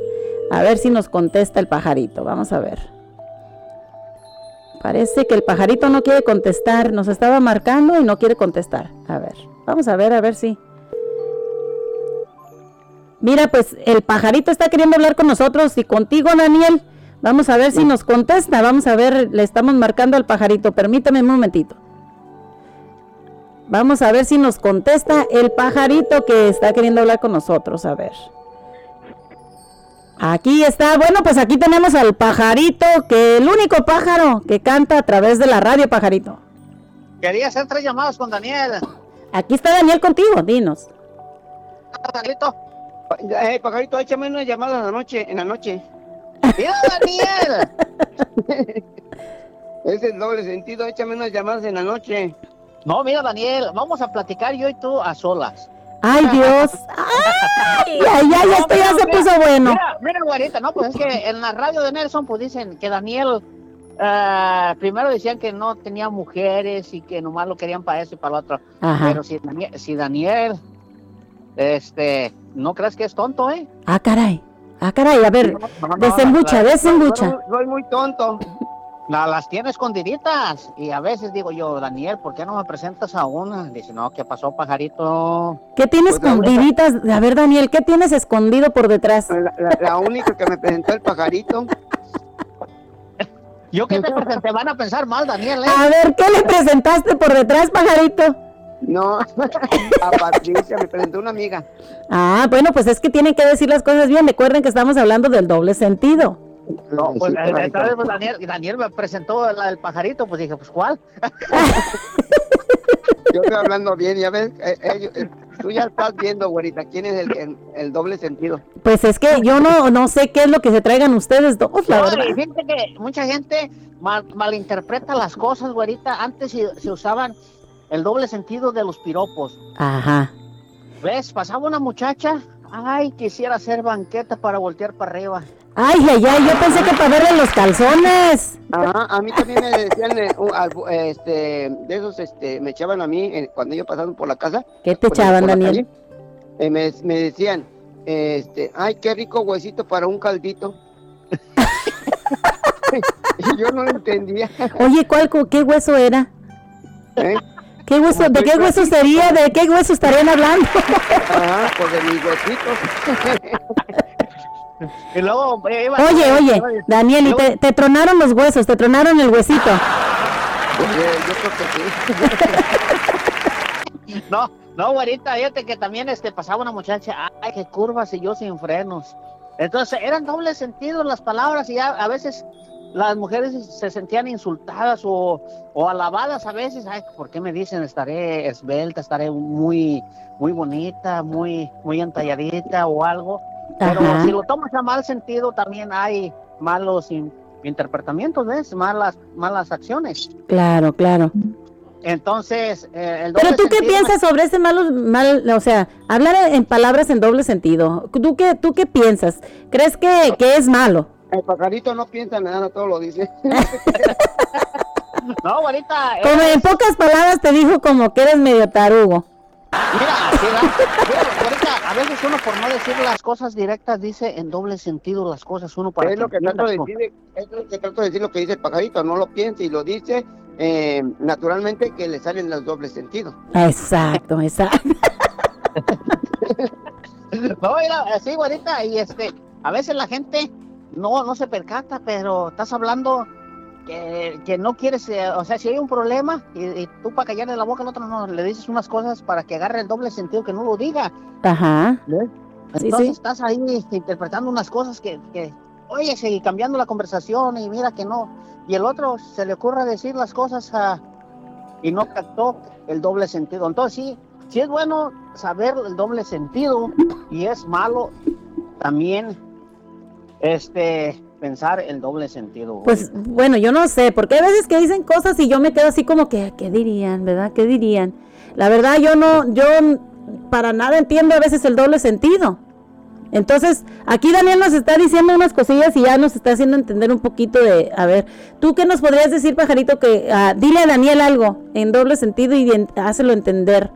A ver si nos contesta el pajarito. Vamos a ver. Parece que el pajarito no quiere contestar. Nos estaba marcando y no quiere contestar. A ver, vamos a ver, a ver si. Mira, pues el pajarito está queriendo hablar con nosotros y contigo, Daniel. Vamos a ver si nos contesta. Vamos a ver, le estamos marcando al pajarito. Permítame un momentito. Vamos a ver si nos contesta el pajarito que está queriendo hablar con nosotros. A ver. Aquí está. Bueno, pues aquí tenemos al pajarito, que el único pájaro que canta a través de la radio, pajarito. Quería hacer tres llamadas con Daniel. Aquí está Daniel contigo, dinos. Danielito. Eh, pajarito, échame una llamada en la noche, en la noche. Mira, Daniel. Es el doble sentido, échame unas llamadas en la noche. No, mira, Daniel, vamos a platicar yo y tú a solas. Ay, Dios. Ay, ay, ay, esto ya se puso bueno. Mira, mira, güerita, no, pues es que en la radio de Nelson, pues dicen que Daniel, ah, primero decían que no tenía mujeres y que nomás lo querían para eso y para lo otro. Ajá. Pero si Daniel, si Daniel, este, no crees que es tonto, ¿eh? Ah, caray. Ah, caray. A ver, No, no, desembucha, la- desembucha. Soy, soy muy tonto. La- las tiene escondiditas. Y a veces digo yo, Daniel, ¿por qué no me presentas a una? Dice, no, ¿qué pasó, pajarito? ¿Qué tienes Pues, escondiditas? A ver, Daniel, ¿qué tienes escondido por detrás? La, la- la única que me presentó el pajarito. Yo que te presenté, van a pensar mal, Daniel, ¿eh? A ver, ¿qué le presentaste por detrás, pajarito? No, a Patricia me presentó una amiga. Ah, bueno, pues es que tienen que decir las cosas bien. Recuerden que estamos hablando del doble sentido. No, pues, Sí, eh, entonces, pues, Daniel, Daniel me presentó la del pajarito, pues dije, pues ¿cuál? Yo estoy hablando bien, ya ves, eh, eh, eh, tú ya estás viendo, güerita, quién es el, el, el doble sentido. Pues es que yo no, no sé qué es lo que se traigan ustedes dos, la No, verdad. que mucha gente mal- malinterpreta las cosas, güerita. Antes se, se usaban el doble sentido de los piropos. Ajá. ¿Ves? Pasaba una muchacha, ay, quisiera hacer banqueta para voltear para arriba. Ay, ay, ay, yo pensé que para verle los calzones. Ajá, a mí también me decían, eh, un- este, de esos, este, me echaban a mí eh, cuando yo pasaba por la casa. ¿Qué te por echaban, por Daniel? calle, eh, me, me decían, este, ay, qué rico huesito para un caldito. y yo no lo entendía. Oye, ¿cuál, cu- ¿qué hueso era? ¿eh? ¿Qué hueso, ¿De qué hueso sería? ¿De qué hueso estarían hablando? Ajá, pues de mis huesitos. Y luego eh, iba- Oye, oye, Daniel, y te, te tronaron los huesos, te tronaron el huesito. Eh, yo creo que sí. No, no, güerita, fíjate que también este, pasaba una muchacha, ay, qué curvas y yo sin frenos. Entonces eran doble sentido las palabras y ya a veces las mujeres se sentían insultadas o, o alabadas a veces. Ay, ¿por qué me dicen estaré esbelta, estaré muy, muy bonita, muy, muy entalladita o algo? Pero Ajá. si lo tomas a mal sentido, también hay malos in- interpretamientos, ¿ves? Malas, malas acciones. Claro, claro. Entonces, eh, el Pero tú qué piensas sobre ese malo, mal, o sea, hablar en palabras en doble sentido. ¿Tú qué, tú qué piensas? ¿Crees que, que es malo? El pajarito no piensa nada, todo lo dice. No, ahorita. Como en pocas palabras te dijo como que eres medio tarugo. Mira, mira, mira, ahorita a veces uno por no decir las cosas directas dice en doble sentido las cosas uno para es lo que trato de decir, es lo que trato de decir lo que dice el pajarito, no lo piensa y lo dice eh, naturalmente que le salen los dobles sentidos. Exacto, exacto. No, mira, así, güerita, y este, a veces la gente no, no se percata, pero estás hablando que, que no quieres, eh, o sea, si hay un problema y, y tú para callarle la boca al otro no le dices unas cosas para que agarre el doble sentido que no lo diga. Ajá. Sí, Entonces sí. estás ahí interpretando unas cosas que, que, oye, seguí cambiando la conversación y mira que no. Y el otro se le ocurre decir las cosas ah, y no captó el doble sentido. Entonces sí, sí es bueno saber el doble sentido y es malo también este pensar el doble sentido. Pues bueno, yo no sé, porque hay veces que dicen cosas y yo me quedo así como que, ¿qué dirían, verdad? ¿Qué dirían? La verdad, yo no, yo para nada entiendo a veces el doble sentido. Entonces, aquí Daniel nos está diciendo unas cosillas y ya nos está haciendo entender un poquito de, a ver, ¿tú qué nos podrías decir, pajarito? Que ah, dile a Daniel algo en doble sentido y en- hácelo entender.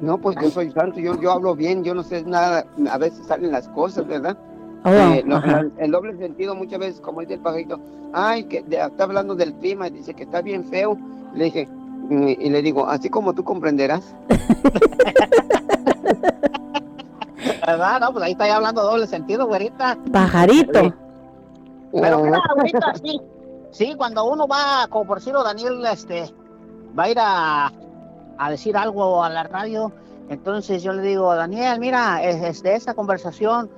No, pues yo soy santo, yo, yo hablo bien, yo no sé nada, a veces salen las cosas, ¿verdad? Oh, Eh, lo- el, doble sentido muchas veces, como dice el pajarito, ay, que de- está hablando del clima y dice que está bien feo. Le dije, mm, y le digo, así como tú comprenderás. ¿Verdad? No, pues ahí está ya hablando doble sentido, güerita. Pajarito. Pero Ah, mira, ahorita sí, sí, cuando uno va, como por decirlo, Daniel, este, va a ir a, a decir algo a la radio, entonces yo le digo, Daniel, mira, es- este, esta conversación,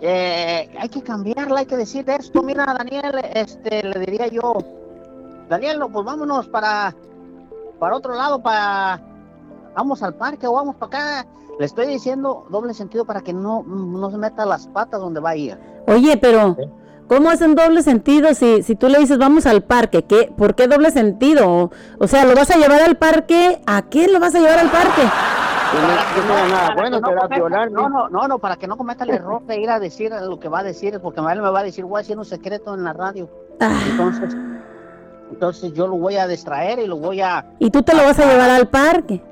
eh, hay que cambiarla, hay que decir esto, mira, Daniel, este, le diría yo, Daniel, no, pues vámonos para, para otro lado, para, vamos al parque o vamos para acá. Le estoy diciendo doble sentido para que no, no se meta las patas donde va a ir. Oye, pero ¿cómo es en doble sentido si, si tú le dices vamos al parque? ¿Qué, ¿Por qué doble sentido? O, o sea, ¿lo vas a llevar al parque? ¿A qué lo vas a llevar al parque? No, no nada bueno, no será cometa- violarme. No, no, no, no, para que no cometa el error de ir a decir lo que va a decir, porque él me va a decir, voy a decir un secreto en la radio. Ah, Entonces, entonces yo lo voy a distraer y lo voy a y tú te lo vas a llevar al parque.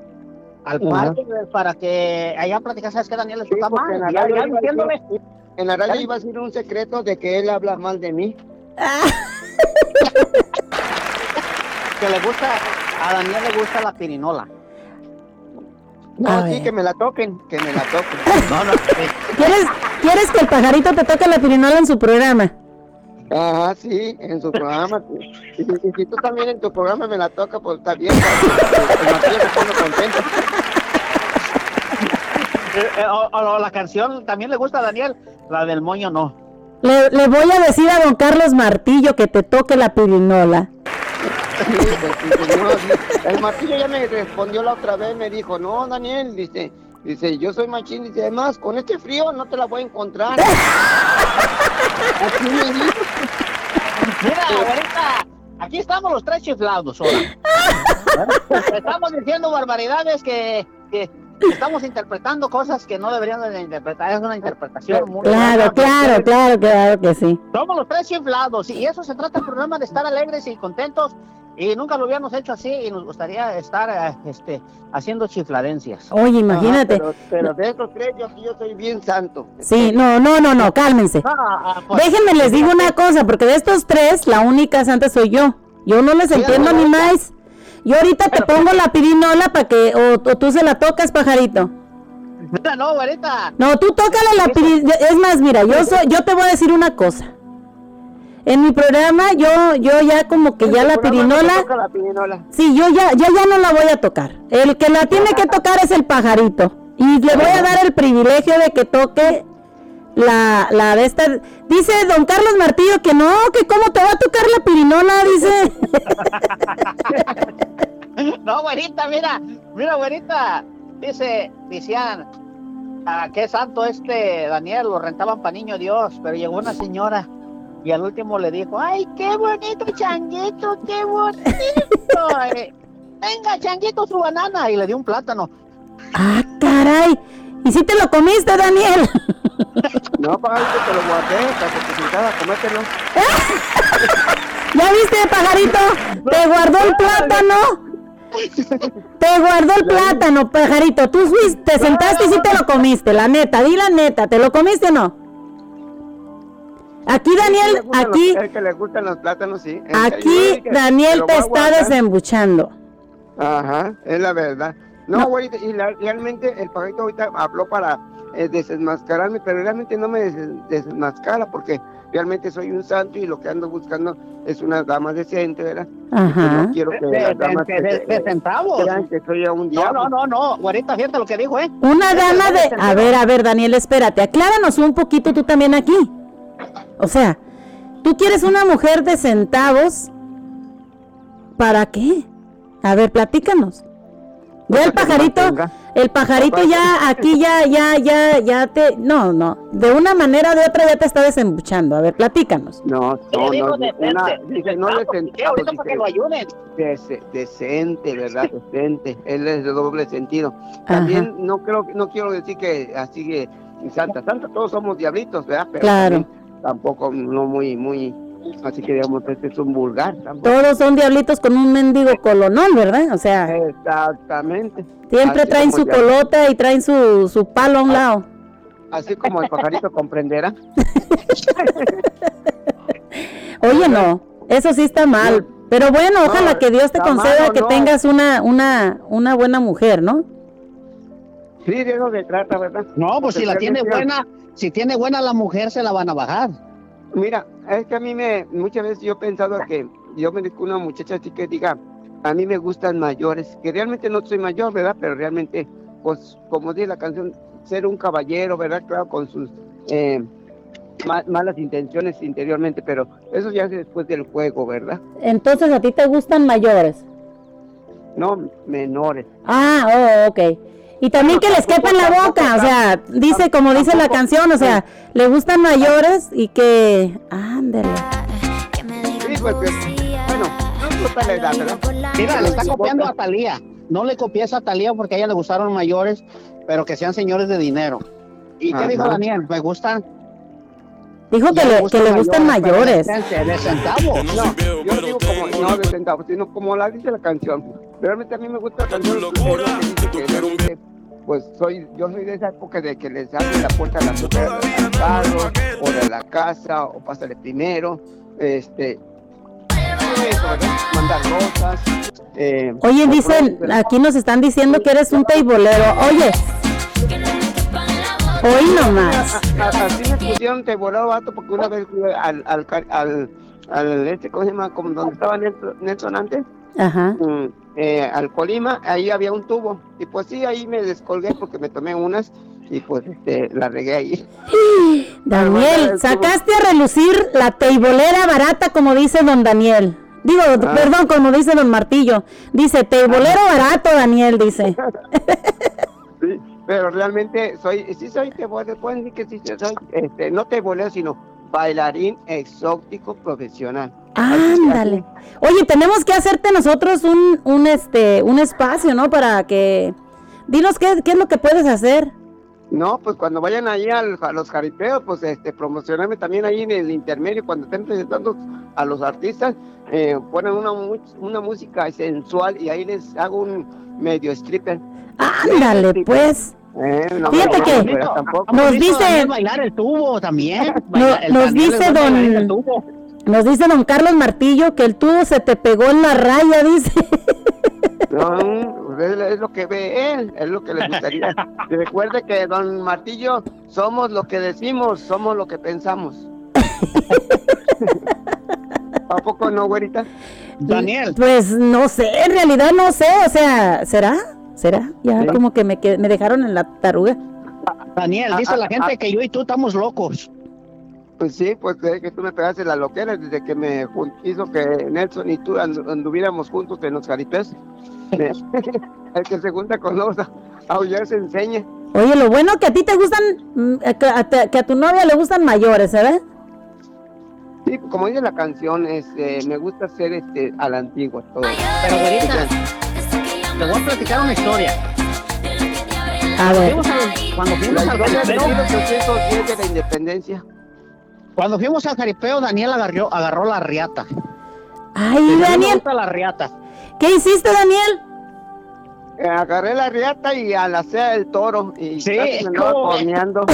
al parque para que allá platicar, ¿sabes qué, Daniel? Sí, mal. en la Ya- radio ya diciéndole En la radio iba a decir un secreto de que él habla mal de mí. que le gusta, a Daniel le gusta la pirinola. No, A sí, ver. que me la toquen, que me la toquen. No, no, ¿Quieres, ¿Quieres que el pajarito te toque la pirinola en su programa? Ajá, sí, en su programa. si- si tú también en tu programa me la toca, pues está bien. contento. eh, eh, o, o la canción también le gusta a Daniel, la del moño no. Le, le voy a decir a don Carlos Martillo que te toque la pirinola. Sí, pues, sí, sí, no. El martillo ya me respondió la otra vez, me dijo, no, Daniel, dice, dice, yo soy machín, dice, además, con este frío no te la voy a encontrar. Así me dijo. Mira, ahorita, aquí estamos los tres chiflados ahora. Estamos diciendo barbaridades que, que, estamos interpretando cosas que no deberían de interpretar. Es una interpretación muy Claro, claro, claro, claro que sí. Somos los tres inflados y eso se trata el programa de estar alegres y contentos y nunca lo habíamos hecho así y nos gustaría estar eh, este, haciendo chifladencias. Oye, imagínate. Ajá, pero, pero de estos tres yo, yo soy bien santo. Sí, no, no, no, no, cálmense. Ah, ah, pues, Déjenme les digo una cosa, porque de estos tres, la única santa soy yo. Yo no les entiendo ni más. Yo ahorita te pongo la pirinola para que, o, o tú se la tocas, pajarito. No, güerita. No, tú tócale la pirinola. Es más, mira, yo soy, yo te voy a decir una cosa. En mi programa, yo, yo ya como que ya la pirinola, la pirinola. sí, yo ya, yo ya no la voy a tocar. El que la tiene que tocar es el pajarito. Y le voy a dar el privilegio de que toque la, la de esta. Dice don Carlos Martillo que no, que cómo te va a tocar la pirinola, dice. No, güerita, mira, mira, güerita. Dice, decían, ah, qué santo este Daniel, lo rentaban para niño Dios, pero llegó una señora y al último le dijo, ay, qué bonito changuito, qué bonito. Eh, Venga, changuito, su banana. Y le dio un plátano. ah, caray. ¿Y si te lo comiste, Daniel? No, pajarito, te lo guardé para que te sentara a comértelo. ¿Ya viste, pajarito? Te guardó el plátano. Te guardó el plátano, pajarito. Tú fuiste, te sentaste y sí te lo comiste, la neta. Di la neta, ¿te lo comiste o no? Aquí, El Daniel, los- aquí, El que le gustan los plátanos, sí. El aquí, Daniel te está desembuchando. Ajá, es la verdad. No, No. güey, y la- realmente el pajarito ahorita habló para eh, desenmascararme, pero realmente no me des- desenmascara porque realmente soy un santo y lo que ando buscando es una dama decente, ¿verdad? Y Ajá. no quiero que De, las damas de- de- de centavos. crean que soy un No, diablo. no, no, no, güerita, fíjate lo que dijo, ¿eh? Una dama de... A ver, a ver, Daniel, espérate. Acláranos un poquito tú también aquí. O sea, tú quieres una mujer de centavos. ¿Para qué? A ver, platícanos. Ya el pajarito, el pajarito ya aquí ya, ya, ya, ya te, no, no, de una manera o de otra ya te está desembuchando. A ver, platícanos. No, no, no, una, dice, no decente, ¿qué? Ahorita para que lo ayuden. Dece- decente, ¿verdad? Decente. Él es de doble sentido. También no creo, no quiero decir que así que santa, santa, todos somos diablitos, ¿verdad? Pero Claro. también tampoco no muy, muy, así que digamos, este es un vulgar. Tampoco. Todos son diablitos con un mendigo colonón, ¿verdad? O sea, Exactamente. siempre Así traen su colota y traen su, su palo a un lado. Así como el pajarito comprenderá. Oye, no, eso sí está mal. Pero bueno, ojalá No, que Dios te conceda malo, que no. tengas una, una, una buena mujer, ¿no? Sí, de eso se trata, ¿verdad? No, pues si la tiene buena, si tiene buena la mujer, se la van a bajar. Mira, es que a mí me, muchas veces yo he pensado que yo merezco una muchacha así que diga, a mí me gustan mayores, que realmente no soy mayor, ¿verdad? Pero realmente, pues, como dice la canción, ser un caballero, ¿verdad? Claro, con sus eh, ma- malas intenciones interiormente, pero eso ya es después del juego, ¿verdad? Entonces a ti te gustan mayores. No menores. Ah, oh, ok. Y también que les quepa en la boca, o sea, dice como dice la canción, o sea, le gustan mayores y que, ándale. Sí, pues, pues, bueno, no la edad, ¿verdad? Mira, le está copiando a. Talía. No le copies a Talía porque a ella le gustaron mayores, pero que sean señores de dinero. ¿Y qué Ajá. dijo Daniel? Me gustan. Dijo que le, que le gustan mayores. De, centavos. No, yo digo como, no de centavos, sino como la dice la canción. Realmente a mí me gusta la canción. locura, que realmente, pues soy, yo soy de esa época de que les abren la puerta a la mujer del carro, o de la casa, o pásale primero, este, rosas. Eh, Oye, dicen, aquí nos están diciendo que eres un teibolero. Oye, hoy nomás. A- a- Así me pusieron tebolado vato porque una vez fui al, al, al este, ¿cómo se llama? Como donde estaba Nelson, Nelson antes, Ajá. mm, eh, al Colima, ahí había un tubo. Y pues sí, ahí me descolgué porque me tomé unas y pues este, la regué ahí. Daniel, sacaste a relucir la teibolera barata, como dice don Daniel. Digo, perdón, como dice don Martillo. Dice, teibolero barato, Daniel, dice. Sí, pero realmente soy, sí soy tebolero, pueden decir que sí soy, este, no tebolero, sino bailarín exótico profesional. Ándale. Oye, tenemos que hacerte nosotros un, un, este, un espacio, ¿no? Para que Dinos qué, qué es lo que puedes hacer. No, pues cuando vayan ahí al- a los jaripeos, pues este, promocionarme también ahí en el intermedio, cuando estén presentando a los artistas, eh, ponen una, una música sensual y ahí les hago un medio stripper. Ándale, pues. Eh, no, Fíjate que nos dice- bailar el tubo también. No- Baila- el nos dice bailar don, tubo. nos dice don Carlos Martillo que el tubo se te pegó en la raya, dice. No, es, es lo que ve él, es lo que le gustaría. Y Recuerde que, don Martillo, somos lo que decimos, somos lo que pensamos. ¿A poco no, güerita? Daniel, Pues no sé, en realidad no sé, o sea, ¿será? ¿Será? Ya Sí. como que me, qued- me dejaron en la taruga. Daniel, dice Ah, la ah, gente ah. que yo y tú estamos locos. Pues sí, pues desde que tú me pegaste la loquera, desde que me hizo que Nelson y tú andu- anduviéramos juntos en los jaripes. El que se junta con los a aullar se enseña. Oye, lo bueno que a ti te gustan, mm, que a, te- que a tu novia le gustan mayores, ¿verdad? Sí, como dice la canción, este, me gusta ser este, a la antigua. Todo. Pero te voy a platicar una historia. A ver, cuando fuimos al jaripeo, 1810 de la independencia. cuando fuimos al jaripeo, Daniel agarró, agarró la riata. ay, Daniel, gusta la riata. ¿qué hiciste, Daniel? Eh, agarré la riata y a la sea del toro y Sí, casi me andaba ¿cómo ves? corneando.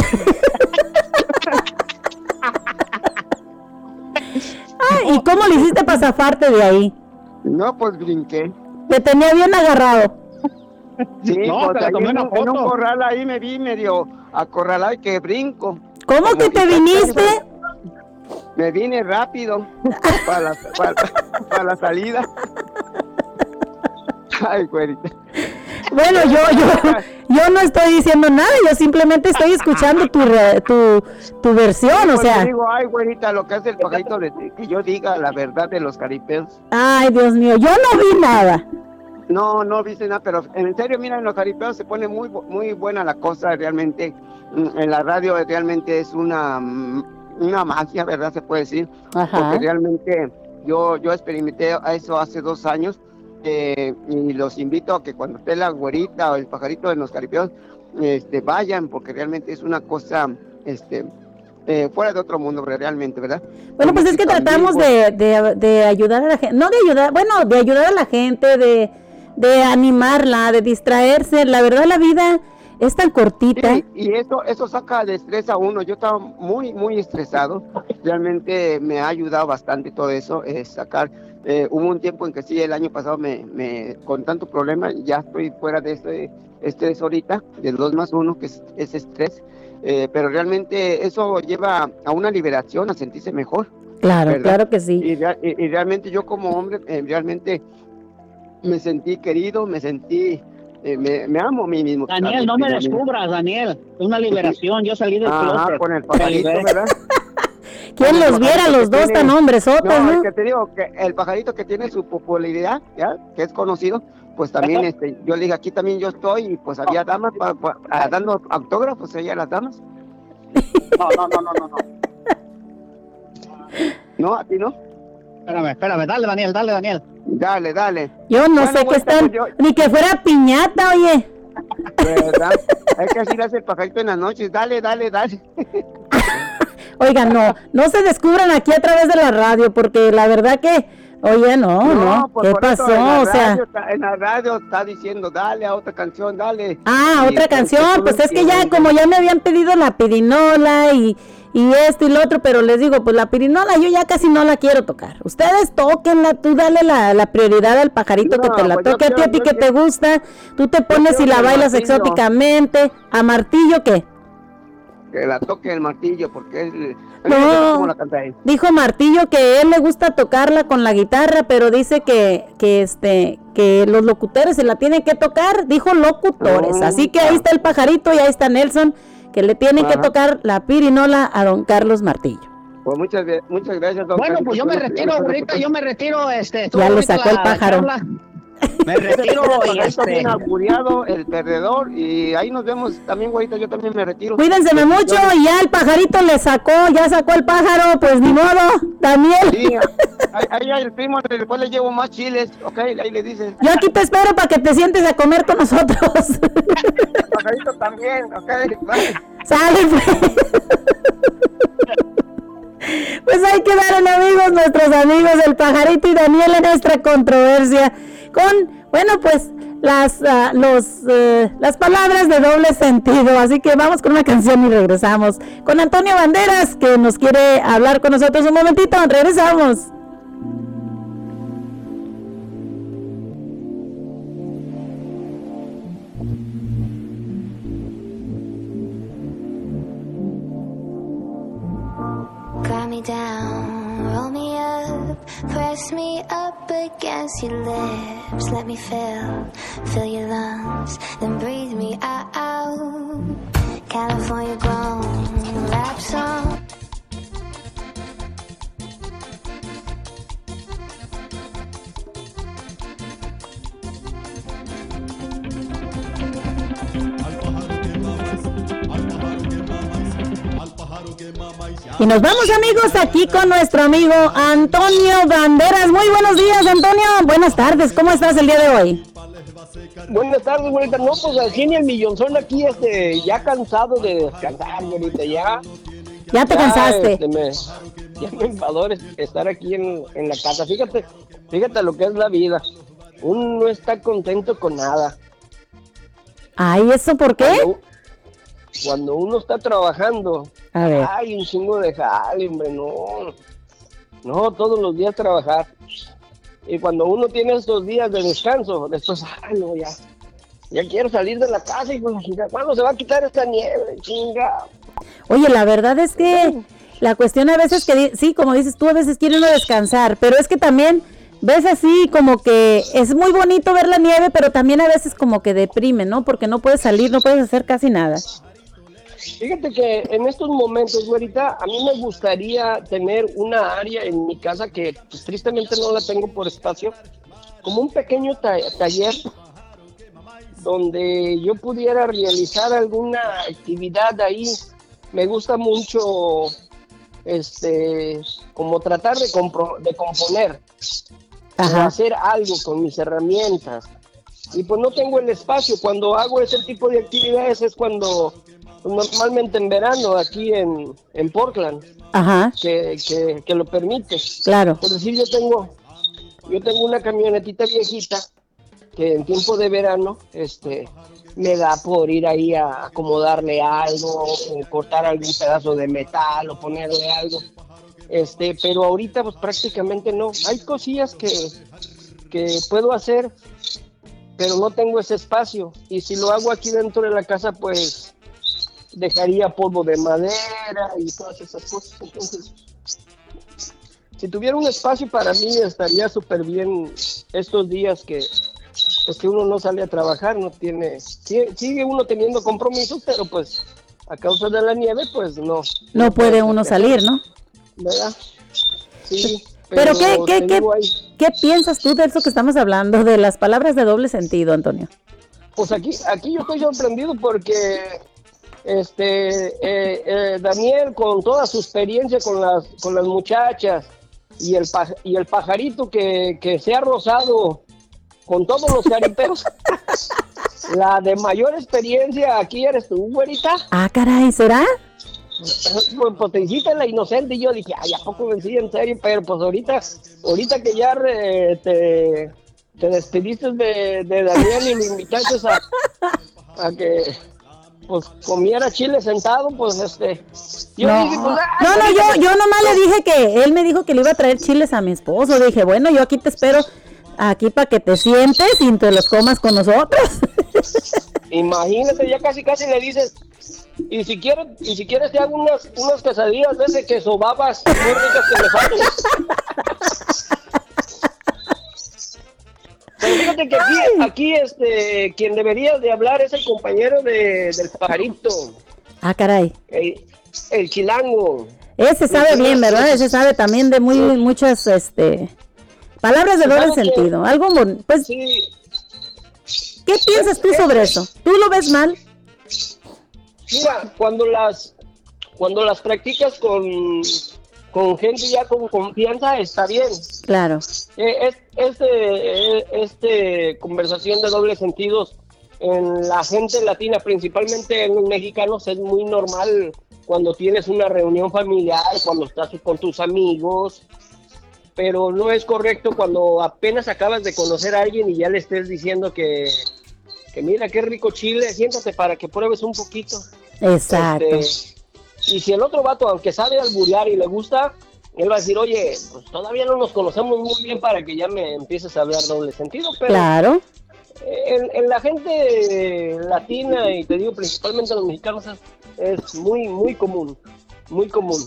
Ay, ¿y cómo le hiciste para zafarte de ahí? No, pues brinqué. Te tenía bien agarrado. Sí, No, pues pero ahí tomé en, una un- en un foto. corral ahí me vi medio acorralado y que brinco. ¿Cómo Como que te viniste? Me vine rápido para la, para, para la salida. Ay, güerita. Bueno, yo, yo, yo no estoy diciendo nada, yo simplemente estoy escuchando tu, re- tu, tu versión, o sea, digo, ay, güerita, lo que hace el pajarito, de- que yo diga la verdad de los caripeos. ay, Dios mío, yo no vi nada. No, no viste nada, pero en serio, mira, en los caripeos se pone muy, muy buena la cosa, realmente. mm, En la radio realmente es una, mm, una magia, ¿verdad? Se puede decir. Ajá. Porque realmente yo, yo experimenté eso hace dos años eh, y los invito a que cuando esté la güerita o el pajarito en los caripeos, este, vayan, porque realmente es una cosa este, eh, fuera de otro mundo, realmente, ¿verdad? Bueno, pues es que tratamos de, de, de ayudar a la gente, no de ayudar, bueno, de ayudar a la gente, de, de animarla, de distraerse. La verdad, la vida es tan cortita. Sí, y eso, eso saca de estrés a uno. Yo estaba muy, muy estresado. Realmente me ha ayudado bastante todo eso, eh, sacar. Eh, hubo un tiempo en que sí, el año pasado me, me con tanto problema, ya estoy fuera de este estrés ahorita, del 2 más 1, que es, es estrés. eh, pero realmente eso lleva a una liberación, a sentirse mejor. Claro, ¿verdad? claro que sí. Y, y- y realmente yo como hombre, eh, realmente me sentí querido, me sentí, eh, me, me amo a mí mismo. Daniel, no me descubras, Daniel. Es una liberación. Yo salí del Ajá, closet. con el pajarito. ¿verdad? ¿Quién los viera los dos tiene- tan hombresotes, No, no? el que te digo que el pajarito que tiene su popularidad, ya, que es conocido, pues también, este, yo le dije aquí también yo estoy y pues había damas pa- pa- dando autógrafos ella las damas. No, no, no, no, no. no. No, a ti no. Espérame, espérame. Dale, Daniel, dale, Daniel. Dale, dale. Yo no Bueno, sé qué están, pues, yo- ni que fuera piñata, oye. ¿Verdad? es que así le hace el pajarito en las noches. Dale, dale, dale. Oigan, no, no se descubran aquí a través de la radio, porque la verdad que, oye, no, no, pues, ¿qué pasó? O sea, en la radio está diciendo, dale a otra canción, dale. ah, Y, otra pues, canción, pues es que ya, como ya me habían pedido la pirinola y, y esto y lo otro, pero les digo, pues la pirinola yo ya casi no la quiero tocar. Ustedes tóquenla, tú dale la, la prioridad al pajarito No, que te la pues toque a ti, a ti que te gusta, tú te pones y la bailas exóticamente. ¿A martillo qué? Que la toque el martillo, porque es. No. ¿Cómo la canta él? Dijo Martillo que él le gusta tocarla con la guitarra, pero dice que, que este, que los locutores se la tienen que tocar, dijo locutores. No. Así que ahí está el pajarito y ahí está Nelson, que le tienen que tocar la pirinola a don Carlos Martillo. Pues muchas, muchas gracias, don Bueno, pues yo me retiro, ahorita, yo me retiro. Este, Ya le sacó el pájaro. charla. Me retiro y está este, el perdedor y ahí nos vemos también, güerita, yo también me retiro. Cuídense mucho, y ya el pajarito le sacó, ya sacó el pájaro, pues ni modo, Daniel. Sí, ahí, ahí hay el primo, después le llevo más chiles, ok, ahí le dices. Yo aquí te espero para que te sientes a comer con nosotros. El pajarito también, ok, bye. Sale, pues. Pues ahí quedaron amigos, nuestros amigos el pajarito y Daniel en nuestra controversia con, bueno, pues las, ah, los, eh, las palabras de doble sentido. Así que vamos con una canción y regresamos con Antonio Banderas que nos quiere hablar con nosotros un momentito. Regresamos. Down, roll me up, press me up against your lips. Let me fill, fill your lungs, then breathe me out. California grown, rap song. Y nos vamos amigos aquí con nuestro amigo Antonio Banderas. Muy buenos días Antonio, buenas tardes, ¿cómo estás el día de hoy? Buenas tardes, güerita. No, pues así ni el millonzón aquí, este, ya cansado de descansar, güerita, ya. Ya te cansaste. este, me- ya me enfadó es- estar aquí en, en la casa. Fíjate, fíjate lo que es la vida. Uno no está contento con nada. Ay, ¿eso por qué? Cuando, cuando uno está trabajando, A ver. hay un chingo de jale, hombre, no. No, todos los días trabajar. Y cuando uno tiene estos días de descanso, después, ay, no, ya. Ya quiero salir de la casa y con la. ¿Cuándo se va a quitar esta nieve, chinga? Oye, la verdad es que la cuestión a veces que, sí, como dices tú, a veces quiere uno descansar, pero es que también ves así como que es muy bonito ver la nieve, pero también a veces como que deprime, ¿no? Porque no puedes salir, no puedes hacer casi nada. Fíjate que en estos momentos, güerita, a mí me gustaría tener una área en mi casa que pues, tristemente no la tengo por espacio, como un pequeño ta- taller donde yo pudiera realizar alguna actividad ahí. Me gusta mucho, este, como tratar de, compro- de componer, Ajá. hacer algo con mis herramientas. Y pues no tengo el espacio. Cuando hago ese tipo de actividades es cuando normalmente en verano aquí en, en Portland Ajá, que, que, que lo permite. Claro. Por decir, yo tengo, yo tengo una camionetita viejita que en tiempo de verano, este, me da por ir ahí a acomodarle algo, o cortar algún pedazo de metal o ponerle algo. Este, pero ahorita pues prácticamente no. Hay cosillas que, que puedo hacer, pero no tengo ese espacio. Y si lo hago aquí dentro de la casa, pues dejaría polvo de madera y todas esas cosas. Entonces, si tuviera un espacio para mí estaría súper bien estos días que pues que uno no sale a trabajar, no tiene, si- sigue uno teniendo compromisos, pero pues a causa de la nieve, pues no. no puede uno salir, ¿no? ¿Verdad? Sí. Pero, ¿qué, qué, qué, ahí, qué piensas tú de eso que estamos hablando, de las palabras de doble sentido, Antonio? Pues aquí, aquí yo estoy sorprendido porque este eh, eh, Daniel con toda su experiencia con las con las muchachas y el paj- y el pajarito que, que se ha rozado con todos los caripeos la de mayor experiencia aquí eres tú güerita Ah, caray, ¿será? pues, pues te hiciste la inocente y yo dije ay a poco me sí en serio pero pues ahorita ahorita que ya re- te, te despediste de, de Daniel y lo invitaste a, a que pues comiera chile sentado pues este yo no, dije, pues, ah, no, no, yo, yo nomás le dije que él me dijo que le iba a traer chiles a mi esposo. Dije, bueno, yo aquí te espero, aquí para que te sientes y te los comas con nosotros. Imagínate, ya casi casi le dices, y si quieres, y si quieres te hago unas, unas quesadillas de ese queso babas muy ricas que me faltan. Pero fíjate que aquí, aquí este, quien debería de hablar es el compañero de, del pajarito, Ah, caray. el, el chilango. Ese sabe bien, ¿verdad? Ese sabe también de muy muchas, este, Palabras de doble sentido. Algo, pues, Sí, ¿qué piensas tú sobre eso? ¿Tú lo ves mal? mira, cuando las cuando las practicas con con gente ya con confianza está bien. Claro. Eh, es- este, eh, este conversación de dobles sentidos en la gente latina, principalmente en los mexicanos, es muy normal cuando tienes una reunión familiar, cuando estás con tus amigos, pero no es correcto cuando apenas acabas de conocer a alguien y ya le estés diciendo que, que mira qué rico chile, siéntate para que pruebes un poquito. Exacto. Este, y si el otro vato, aunque sabe alburear y le gusta, él va a decir, oye, pues todavía no nos conocemos muy bien para que ya me empieces a hablar doble sentido. Pero Claro. en, en la gente latina, y te digo principalmente los mexicanos, es, es muy, muy común, muy común.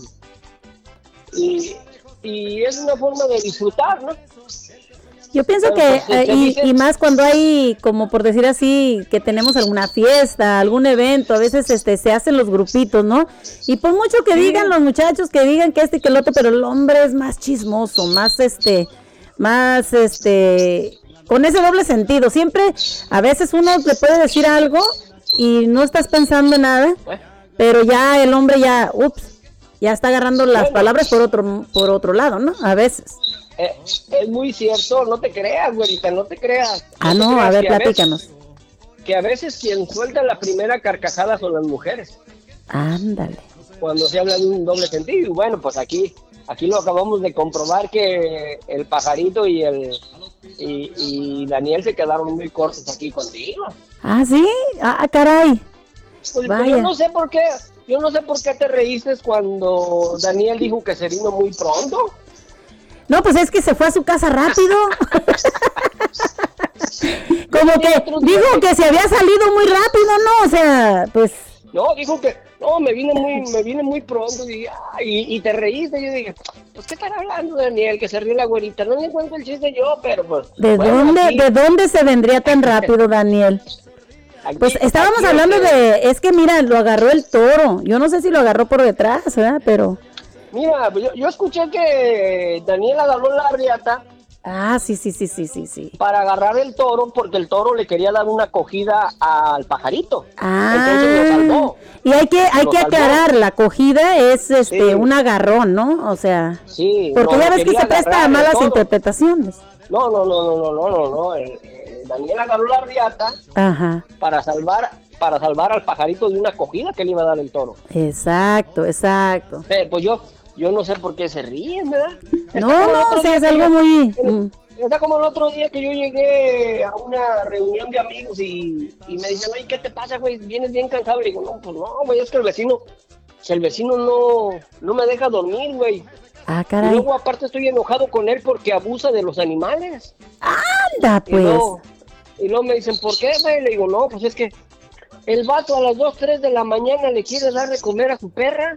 Y, y es una forma de disfrutar, ¿no? Yo pienso que, pues, eh, y, dicen- y más cuando hay, como por decir así, que tenemos alguna fiesta, algún evento, a veces este se hacen los grupitos, ¿no? Y por mucho que digan los muchachos, que digan que este y que el otro, pero el hombre es más chismoso, más este, más este, con ese doble sentido. Siempre, a veces uno le puede decir algo y no estás pensando en nada, pero ya el hombre ya, ups, ya está agarrando las palabras por otro, por otro lado, ¿no? A veces. Eh, es muy cierto, no te creas, güerita, no te creas. Ah, no, a ver, platícanos. que a veces quien suelta la primera carcajada son las mujeres. Ándale. cuando se habla de un doble sentido. Y bueno, pues aquí, aquí lo acabamos de comprobar que el pajarito y el y, y Daniel se quedaron muy cortos aquí contigo. Ah, sí, ah, caray. Pues, pues, Vaya. yo no sé por qué, yo no sé por qué te reíste cuando Daniel dijo que se vino muy pronto. No, pues es que se fue a su casa rápido. Como que dijo que se había salido muy rápido, ¿no? O sea, pues No, dijo que no, me vine muy, me vine muy pronto y, y, y te reíste. Yo dije, pues qué estará hablando Daniel, que se ríe la güerita. No me encuentro el chiste yo, pero pues. ¿de bueno, dónde aquí- de dónde se vendría tan rápido, Daniel? aquí- Pues estábamos hablando de, es que mira, lo agarró el toro. Yo no sé si lo agarró por detrás, ¿verdad? Pero Mira, yo, yo escuché que Daniel agarró la riata ah, sí, sí, sí, sí, sí, sí. para agarrar el toro porque el toro le quería dar una acogida al pajarito. Entonces lo Ah, salvó. y hay que hay que salvó. aclarar, la acogida es este Sí. un agarrón, ¿no? O sea, Sí, porque no, ya ves que se presta a malas interpretaciones. No, no, no, no, no, no, no, no. el- el Daniel agarró la riata Ajá. para salvar para salvar al pajarito de una acogida que le iba a dar el toro. Exacto, exacto. Eh, pues yo yo no sé por qué se ríen, ¿verdad? No, no, otro o sea, día es algo muy... Está como el otro día que yo llegué a una reunión de amigos y, y me dicen, oye, ¿qué te pasa, güey? Vienes bien cansado. Le digo, no, pues no, güey, es que el vecino, si el vecino no, no me deja dormir, güey. Ah, Y caray. luego aparte estoy enojado con él porque abusa de los animales. Anda, Y pues. luego, y luego me dicen, ¿por qué, güey? Le digo, no, pues es que el vato a las 2, 3 de la mañana le quiere dar de comer a su perra.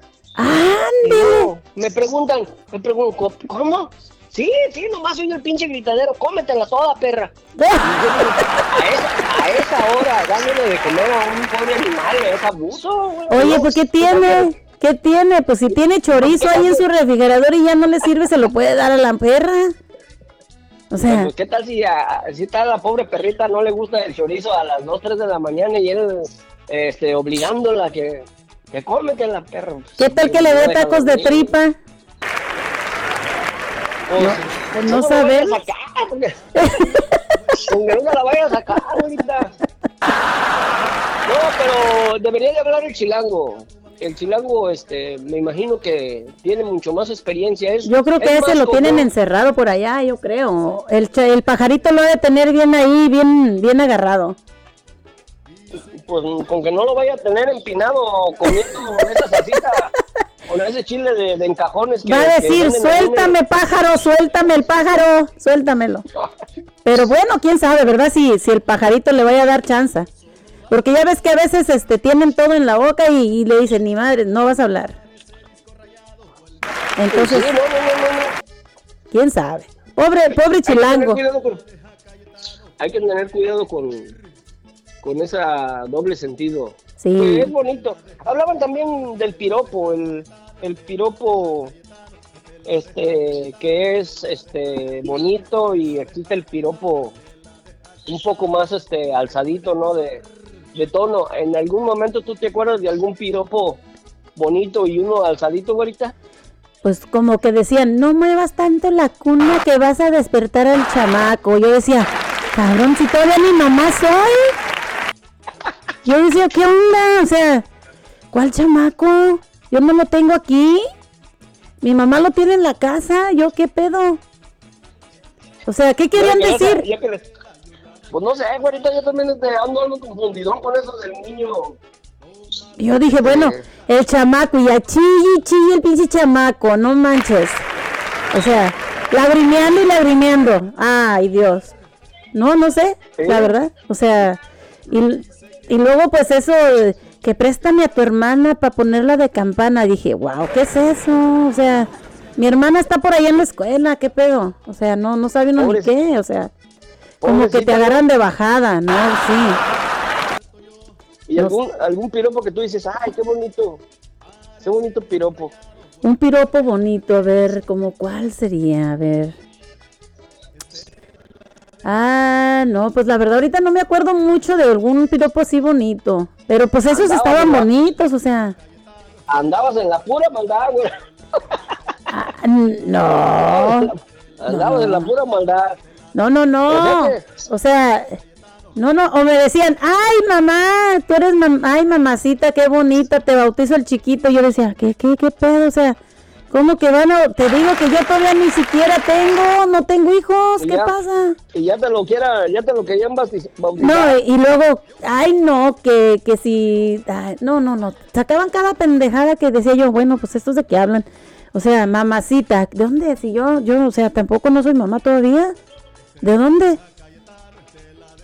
Luego me preguntan, me preguntan, "¿Co- ¿cómo? Sí, sí, nomás soy el pinche gritadero, cómetela toda, perra. Y yo digo, a, esa, a esa hora, dándole de comer a un pobre animal, es abuso, güey. Oye, ¿no? pues ¿qué tiene? ¿Qué tiene? Pues si tiene chorizo ahí en su refrigerador y ya no le sirve, se lo puede dar a la perra. O sea, Pues, ¿qué tal si a, si está la pobre perrita no le gusta el chorizo a las 2, 3 de la mañana y él este, obligándola que, que cómetela, perro? ¿qué tal que le dé tacos de tripa? Pues, pues no la sabemos. porque- que no me la vaya a sacar ahorita. No, pero debería de hablar el chilango. El chilango, este, me imagino que tiene mucho más experiencia. Es, Yo creo que es ese lo tienen encerrado por allá, yo creo. El, el pajarito lo ha de tener bien ahí, bien, bien agarrado. Pues con que no lo vaya a tener empinado comiendo esa salsita con ese chile de, de encajones. Que, Va a decir, suéltame pájaro, suéltame el pájaro, suéltamelo. Pero bueno, quién sabe, ¿verdad? Si, si el pajarito le vaya a dar chance. Porque ya ves que a veces este, tienen todo en la boca y, y le dicen, ni madre, no vas a hablar. Entonces, Sí, no, no, no, no, no. quién sabe. Pobre, pobre Hay que tener chilango. cuidado con- Hay que tener cuidado con, con esa doble sentido. Sí. Que es bonito. Hablaban también del piropo, el, el piropo este, que es este bonito y existe el piropo un poco más este alzadito, ¿no? De, de tono. ¿En algún momento tú te acuerdas de algún piropo bonito y uno alzadito, güerita? Pues como que decían, no muevas tanto la cuna que vas a despertar al chamaco. Yo decía, cabrón, si todavía mi mamá soy. Yo decía, ¿qué onda? O sea, ¿cuál chamaco? Yo no lo tengo aquí. Mi mamá lo tiene en la casa. ¿Yo qué pedo? O sea, ¿qué querían decir? ya que les- Pues no sé, güerita, yo también este, ando algo confundidón con eso del niño. Yo dije, bueno, el chamaco, y a chille, chille el pinche chamaco, no manches. O sea, lagrimeando y lagrimeando. Ay, Dios. No, no sé, la verdad. O sea, y, y luego pues eso, que préstame a tu hermana para ponerla de campana. Dije, wow, ¿qué es eso? O sea, mi hermana está por allá en la escuela, ¿qué pedo? O sea, no, no sabe uno ni qué, o sea, como que te agarran de bajada, ¿no? Sí. Y algún, algún piropo que tú dices, ay, qué bonito. Qué bonito piropo. Un piropo bonito, a ver, como cuál sería, a ver. Ah, no, pues la verdad ahorita no me acuerdo mucho de algún piropo así bonito. Pero pues esos Andaba, estaban bonitos, o sea. Andabas en la pura maldad, güey. ah, No. Andabas en la pura maldad. No, no, no. O sea no, no, o me decían, ay mamá, tú eres ay mamacita, qué bonita, te bautizo el chiquito. Yo decía, ¿qué, qué, qué pedo? O sea, ¿cómo que van a, te digo que yo todavía ni siquiera tengo, no tengo hijos, ¿qué ya- pasa? Y ya te lo quiera, ya te lo querían bautiz- bautizar. No, y luego, ay no, que, que si, ay, no, no, no, sacaban cada pendejada que decía yo, bueno, pues estos de qué hablan. O sea, mamacita, ¿de dónde? Si yo, yo, o sea, tampoco no soy mamá todavía. ¿De dónde?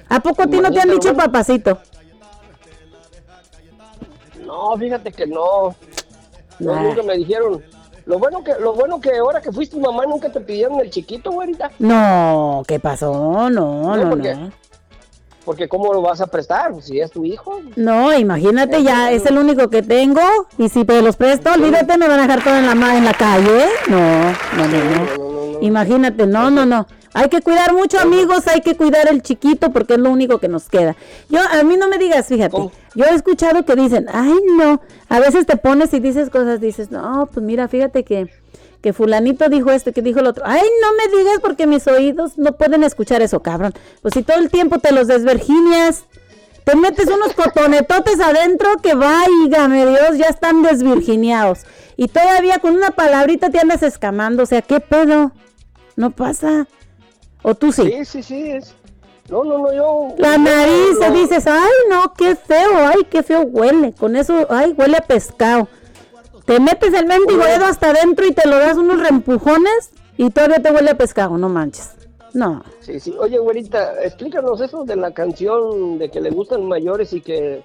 ¿A poco a ti no te han dicho bueno. papacito? No, fíjate que no. No, Nah. nunca me dijeron. Lo bueno que, lo bueno que ahora que fuiste mamá nunca te pidieron el chiquito, güerita. No, ¿qué pasó? No, no, porque, no. Porque cómo lo vas a prestar, Pues, si es tu hijo. No, imagínate, ya es el único que tengo. Y si te los presto, olvídate, me van a dejar todo en la, en la calle. No, no, no, no. Imagínate, no, no, no. Hay que cuidar mucho, amigos, hay que cuidar el chiquito porque es lo único que nos queda. Yo, a mí no me digas, fíjate, yo he escuchado que dicen, ay, no, a veces te pones y dices cosas, dices, no, pues mira, fíjate que, que fulanito dijo esto, que dijo el otro. Ay, no me digas porque mis oídos no pueden escuchar eso, cabrón. Pues si todo el tiempo te los desverginias, te metes unos cotonetotes adentro que váigame Dios, ya están desvirginiados. Y todavía con una palabrita te andas escamando, o sea, ¿qué pedo? No pasa. ¿O tú sí? Sí, sí, sí, es. No, no, no, yo. La nariz, no- dices, ay, no, qué feo, ay, qué feo huele. Con eso, ay, huele a pescado. Te metes el mendigo dedo hasta adentro y te lo das unos reempujones y todavía te huele a pescado, no manches. No. Sí, sí. Oye, güerita, explícanos eso de la canción de que le gustan mayores y que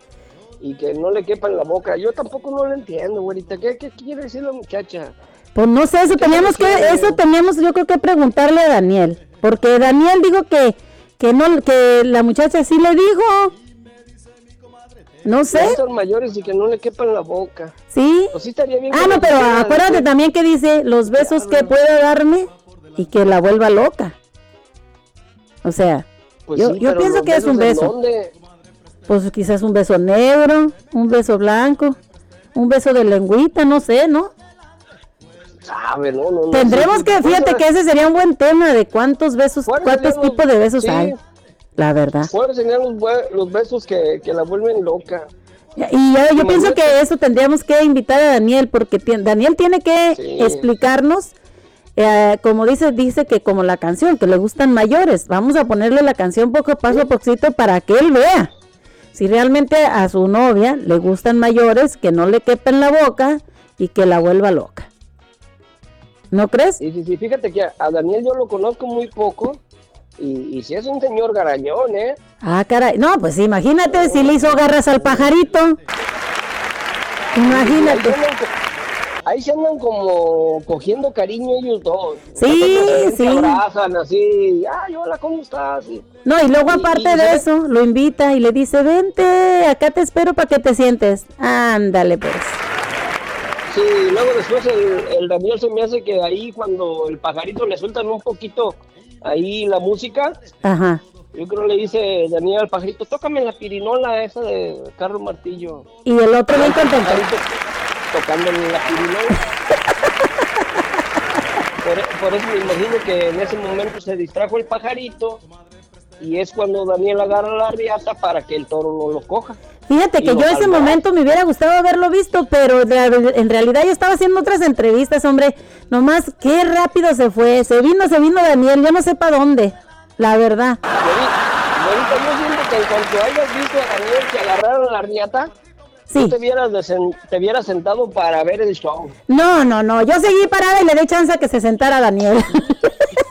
y que no le quepa en la boca. Yo tampoco no lo entiendo, güerita. ¿Qué, qué quiere decir la muchacha? Pues no sé, eso teníamos que, eso teníamos yo creo que preguntarle a Daniel, porque Daniel dijo que, que no, que la muchacha sí le dijo. No sé, gustan mayores y que no le quepa en la boca. sí. Pues sí estaría bien. Ah, no, pero acuérdate también que dice los besos que puede darme y que la vuelva loca. O sea, Pues yo, sí, yo pienso que es un besos, ¿en beso. dónde? Pues quizás un beso negro, un beso blanco, un beso de lengüita, no sé, ¿no? Sabe, no, no, no. Tendremos Sí, que, sí, fíjate que ese sería un buen tema de cuántos besos, ¿Cuáles cuántos tipos de besos sí. hay. La verdad. ¿Cuáles serían los, besos que, que la vuelven loca? Y yo, yo pienso que eso tendríamos que invitar a Daniel, porque Daniel tiene que Sí. explicarnos, eh, como dice, dice que como la canción, que le gustan mayores, vamos a ponerle la canción poco paso a poquito para que él vea si realmente a su novia le gustan mayores, que no le quepa en la boca y que la vuelva loca. ¿No crees? Y sí, sí, fíjate que a, a Daniel yo lo conozco muy poco y, y si es un señor garañón, ¿eh? Ah, caray. No, pues imagínate si le hizo garras al pajarito. Imagínate. Ahí se andan como cogiendo cariño ellos dos. Sí, sí. Se abrazan así, ay, hola, ¿cómo estás? Y- No, y luego aparte y de eso, lo invita y le dice, vente, acá te espero para que te sientes. Ándale, pues. Sí, y luego después el, el Daniel se me hace que ahí cuando el pajarito le sueltan un poquito ahí la música, Ajá. yo creo le dice Daniel al pajarito, tócame la pirinola esa de Carlos Martillo. Y el otro bien contento. Pajarito tocándole la pirinola. Por, por eso me imagino que en ese momento se distrajo el pajarito y es cuando Daniel agarra la riata para que el toro no lo coja. Fíjate que yo ese momento me hubiera gustado haberlo visto, pero en realidad yo estaba haciendo otras entrevistas, hombre. Nomás, qué rápido se fue. Se vino, se vino Daniel, yo no sé para dónde, la verdad. Ahorita yo siento que en cuanto hayas visto a Daniel que agarraron la riata, tú te vieras, desen- te vieras sentado para ver el show. No, no, no, yo seguí parada y le di chance a que se sentara Daniel.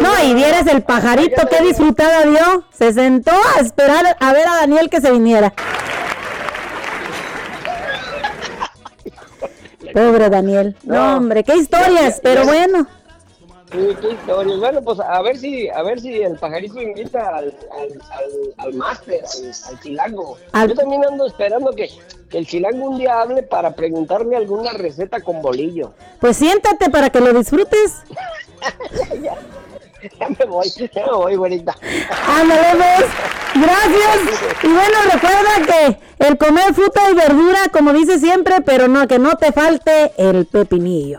No, y vieras el pajarito, qué disfrutada dio. Se sentó a esperar a ver a Daniel que se viniera. Pobre Daniel. No, hombre, qué historias, pero bueno. Sí, qué historia. Bueno, pues a ver si, a ver si el pajarito invita al, al, al, al máster, al, al chilango. Yo también ando esperando que, que el chilango un día hable para preguntarme alguna receta con bolillo. Pues siéntate para que lo disfrutes. Ya me voy, ya me voy, güerita. Ándale, pues. Gracias. Y bueno, recuerda que el comer fruta y verdura, como dice siempre, pero no, que no te falte el pepinillo.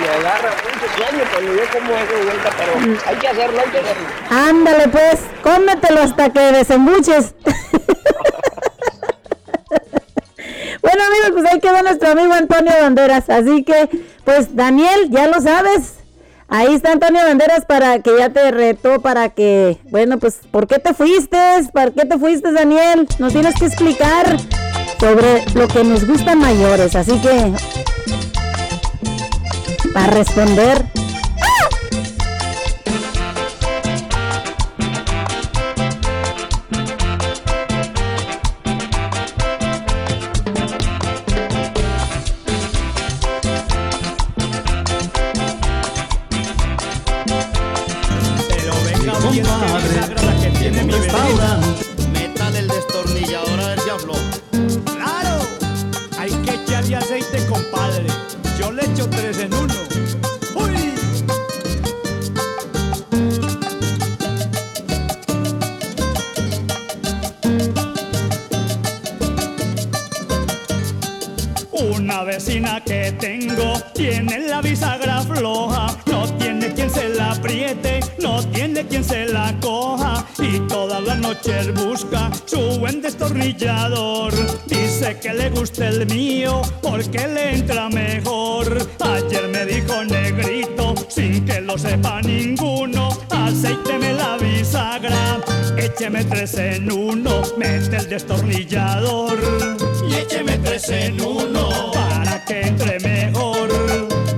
Me agarra mucho sueño cuando yo como eso, vuelta, pero hay que hacerlo, hay que hacerlo. Ándale, pues, cómetelo hasta que desembuches. bueno, amigos, pues ahí quedó nuestro amigo Antonio Banderas. Así que, pues, Daniel, ya lo sabes. Ahí está Antonio Banderas para que ya te retó, para que, bueno, pues, ¿por qué te fuiste? ¿Para qué te fuiste, Daniel? Nos tienes que explicar sobre lo que nos gustan mayores. Así que, para responder, busca su buen destornillador. Dice que le gusta el mío porque le entra mejor. Ayer me dijo negrito sin que lo sepa ninguno, aceíteme la bisagra, écheme tres en uno, mete el destornillador y écheme tres en uno para que entre mejor.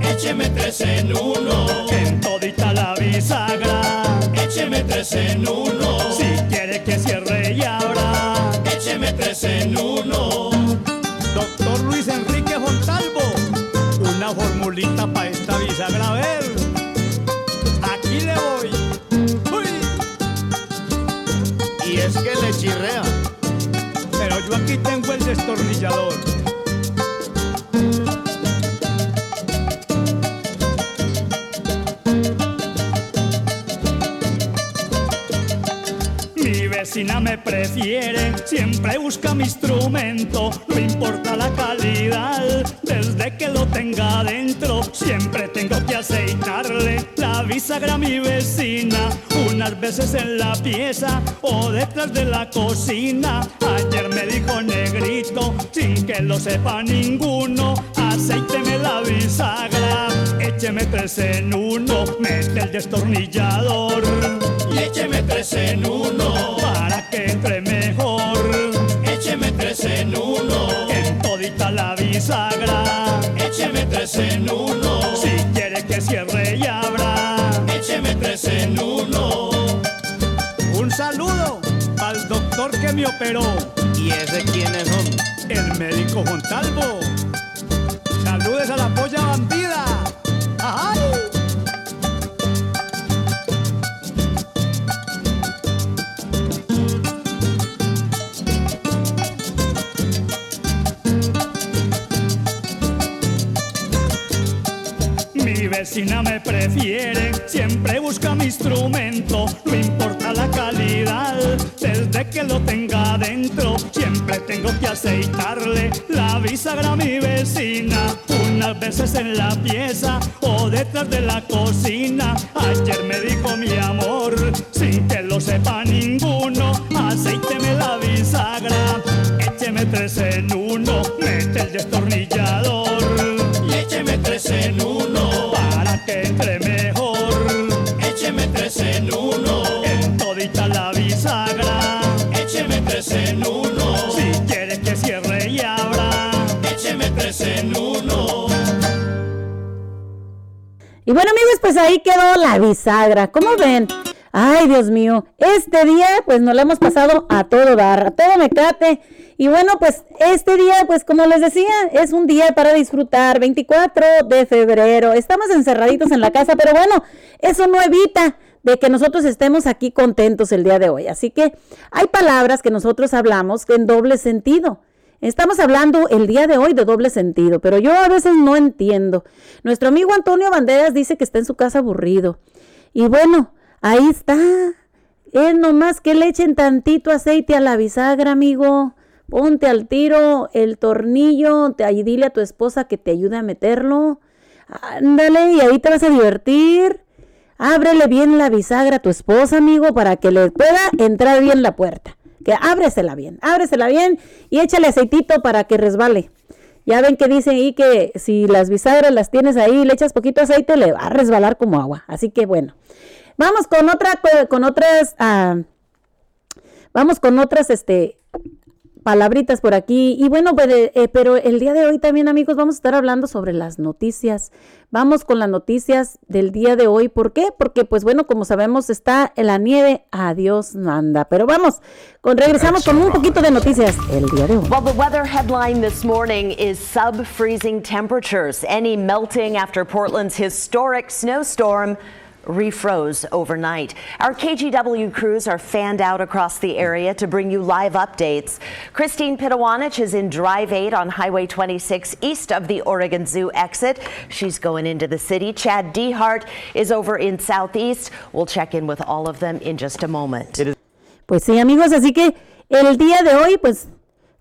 Écheme tres en uno en todita la bisagra. Écheme tres en uno Mi vecina me prefiere, siempre busca mi instrumento, no importa la calidad, desde que lo tenga dentro, siempre tengo que aceitarle. La bisagra a mi vecina, unas veces en la pieza o detrás de la cocina. Dijo negrito, sin que lo sepa ninguno, aceíteme la bisagra, écheme tres en uno, mete el destornillador y écheme tres en uno para que entre mejor. Écheme tres en uno en todita la bisagra. Écheme tres en uno si quiere que cierre y abra. Écheme tres en uno. Un saludo al doctor que me operó. ¿Y ese quiénes son? El médico Juan Saludes a la polla bandida. ¡Ay! Mi vecina me prefiere, siempre busca mi instrumento, no importa la calidad, desde que lo tenga dentro tengo que aceitarle la bisagra a mi vecina, unas veces en la pieza o detrás de la cocina. Ayer me dijo ahí quedó la bisagra. ¿Cómo ven? Ay, Dios mío, este día pues nos lo hemos pasado a todo dar, a todo mecate. Y bueno, pues este día, pues como les decía, es un día para disfrutar, 24 de febrero. Estamos encerraditos en la casa, pero bueno, eso no evita de que nosotros estemos aquí contentos el día de hoy. Así que hay palabras que nosotros hablamos en doble sentido. Estamos hablando el día de hoy de doble sentido, pero yo a veces no entiendo. Nuestro amigo Antonio Banderas dice que está en su casa aburrido. Y bueno, ahí está. Es nomás que le echen tantito aceite a la bisagra, amigo. Ponte al tiro el tornillo, te, ahí dile a tu esposa que te ayude a meterlo. Ándale, y ahí te vas a divertir. Ábrele bien la bisagra a tu esposa, amigo, para que le pueda entrar bien la puerta. Que ábresela bien, ábresela bien y échale aceitito para que resbale. Ya ven que dicen ahí que si las bisagras las tienes ahí le echas poquito aceite, le va a resbalar como agua. Así que bueno. Vamos con otra, con otras, ah, vamos con otras, este, palabritas por aquí. Y bueno, pues, eh, pero el día de hoy también, amigos, vamos a estar hablando sobre las noticias. Vamos con las noticias del día de hoy. ¿Por qué? Porque, pues bueno, como sabemos, está en la nieve. Adiós, manda. Pero vamos, con, regresamos con un poquito de noticias el día de hoy. Well, the weather headline this morning is sub freezing temperatures. Any melting after Portland's historic snowstorm refroze overnight. Our KGW crews are fanned out across the area to bring you live updates. Christine Pitawanich is in Drive 8 on Highway 26 east of the Oregon Zoo exit. She's going into the city. Chad Dehart is over in Southeast. We'll check in with all of them in just a moment. Pues sí, amigos, así que el día de hoy, pues,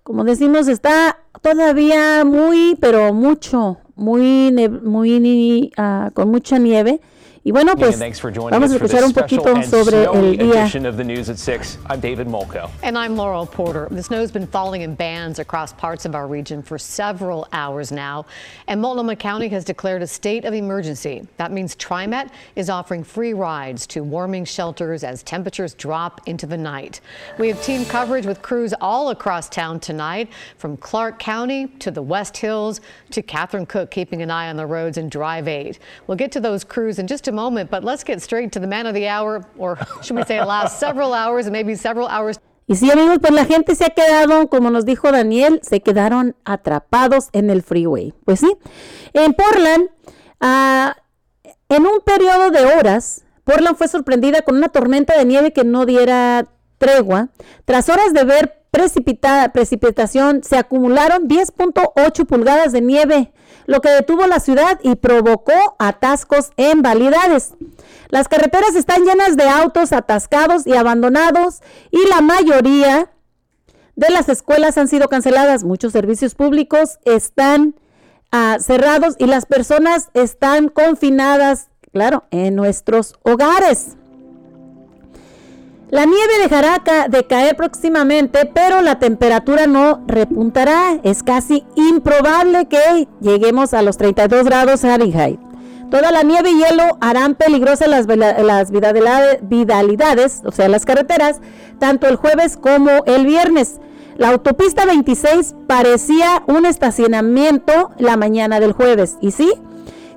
como decimos, está todavía muy, pero mucho, muy, muy, uh, con mucha nieve. Y bueno, pues vamos a escuchar un poquito sobre el día. Of the news at 6. I'm David Molko. And I'm Laurel Porter. The snow's been falling in bands across parts of our region for several hours now. And Multnomah County has declared a state of emergency. That means TriMet is offering free rides to warming shelters as temperatures drop into the night. We have team coverage with crews all across town tonight, from Clark County to the West Hills to Catherine Cook, keeping an eye on the roads in Drive 8. We'll get to those crews in just a moment, but let's get straight to the man of the hour, or should we say last several hours and maybe several hours. Y sí, amigos, pues la gente se ha quedado, como nos dijo Daniel, se quedaron atrapados en el freeway. Pues sí, en Portland, uh, en un periodo de horas, Portland fue sorprendida con una tormenta de nieve que no diera tregua. Tras horas de ver precipitada, precipitación, se acumularon 10.8 pulgadas de nieve lo que detuvo la ciudad y provocó atascos en validades. Las carreteras están llenas de autos atascados y abandonados y la mayoría de las escuelas han sido canceladas. Muchos servicios públicos están ah, cerrados y las personas están confinadas, claro, en nuestros hogares. La nieve dejará de caer próximamente, pero la temperatura no repuntará. Es casi improbable que lleguemos a los 32 grados Fahrenheit. Toda la nieve y hielo harán peligrosas las, las vidalidades, o sea, las carreteras, tanto el jueves como el viernes. La autopista 26 parecía un estacionamiento la mañana del jueves. Y sí,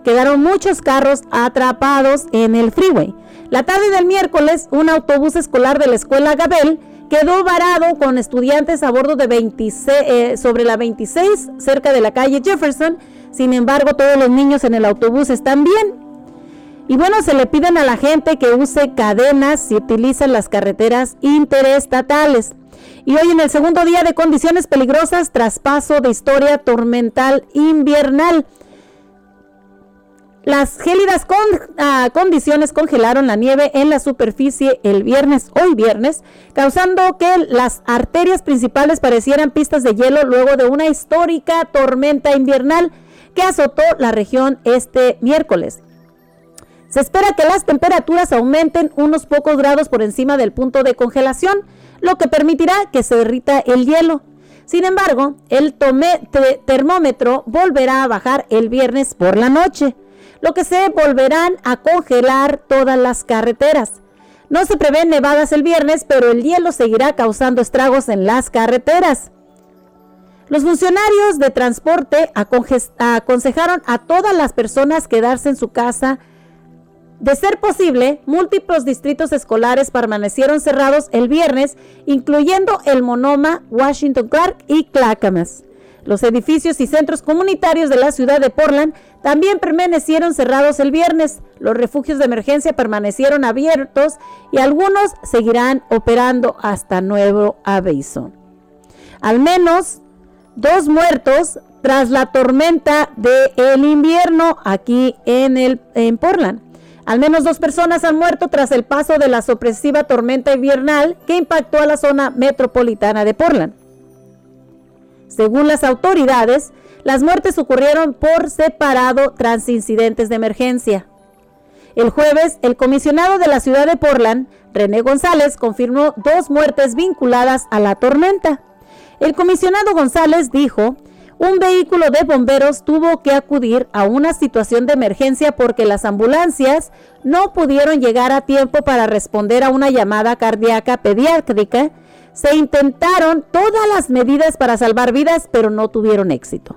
quedaron muchos carros atrapados en el freeway. La tarde del miércoles, un autobús escolar de la escuela Gabel quedó varado con estudiantes a bordo de 26, eh, sobre la 26 cerca de la calle Jefferson. Sin embargo, todos los niños en el autobús están bien. Y bueno, se le piden a la gente que use cadenas si utilizan las carreteras interestatales. Y hoy en el segundo día de condiciones peligrosas, traspaso de historia tormental invernal. Las gélidas ah, condiciones congelaron la nieve en la superficie el viernes, hoy viernes, causando que las arterias principales parecieran pistas de hielo luego de una histórica tormenta invernal que azotó la región este miércoles. Se espera que las temperaturas aumenten unos pocos grados por encima del punto de congelación, lo que permitirá que se derrita el hielo. Sin embargo, el termómetro volverá a bajar el viernes por la noche, lo que se volverán a congelar todas las carreteras. No se prevén nevadas el viernes, pero el hielo seguirá causando estragos en las carreteras. Los funcionarios de transporte aconsejaron a todas las personas quedarse en su casa de ser posible, múltiples distritos escolares permanecieron cerrados el viernes, incluyendo el Monoma, Washington Clark y Clackamas. Los edificios y centros comunitarios de la ciudad de Portland también permanecieron cerrados el viernes. Los refugios de emergencia permanecieron abiertos y algunos seguirán operando hasta nuevo aviso. Al menos dos muertos tras la tormenta del invierno aquí en, el, en Portland. Al menos dos personas han muerto tras el paso de la sorpresiva tormenta invernal que impactó a la zona metropolitana de Portland. Según las autoridades, las muertes ocurrieron por separado tras incidentes de emergencia. El jueves, el comisionado de la ciudad de Portland, René González, confirmó dos muertes vinculadas a la tormenta. El comisionado González dijo, un vehículo de bomberos tuvo que acudir a una situación de emergencia porque las ambulancias no pudieron llegar a tiempo para responder a una llamada cardíaca pediátrica. Se intentaron todas las medidas para salvar vidas, pero no tuvieron éxito.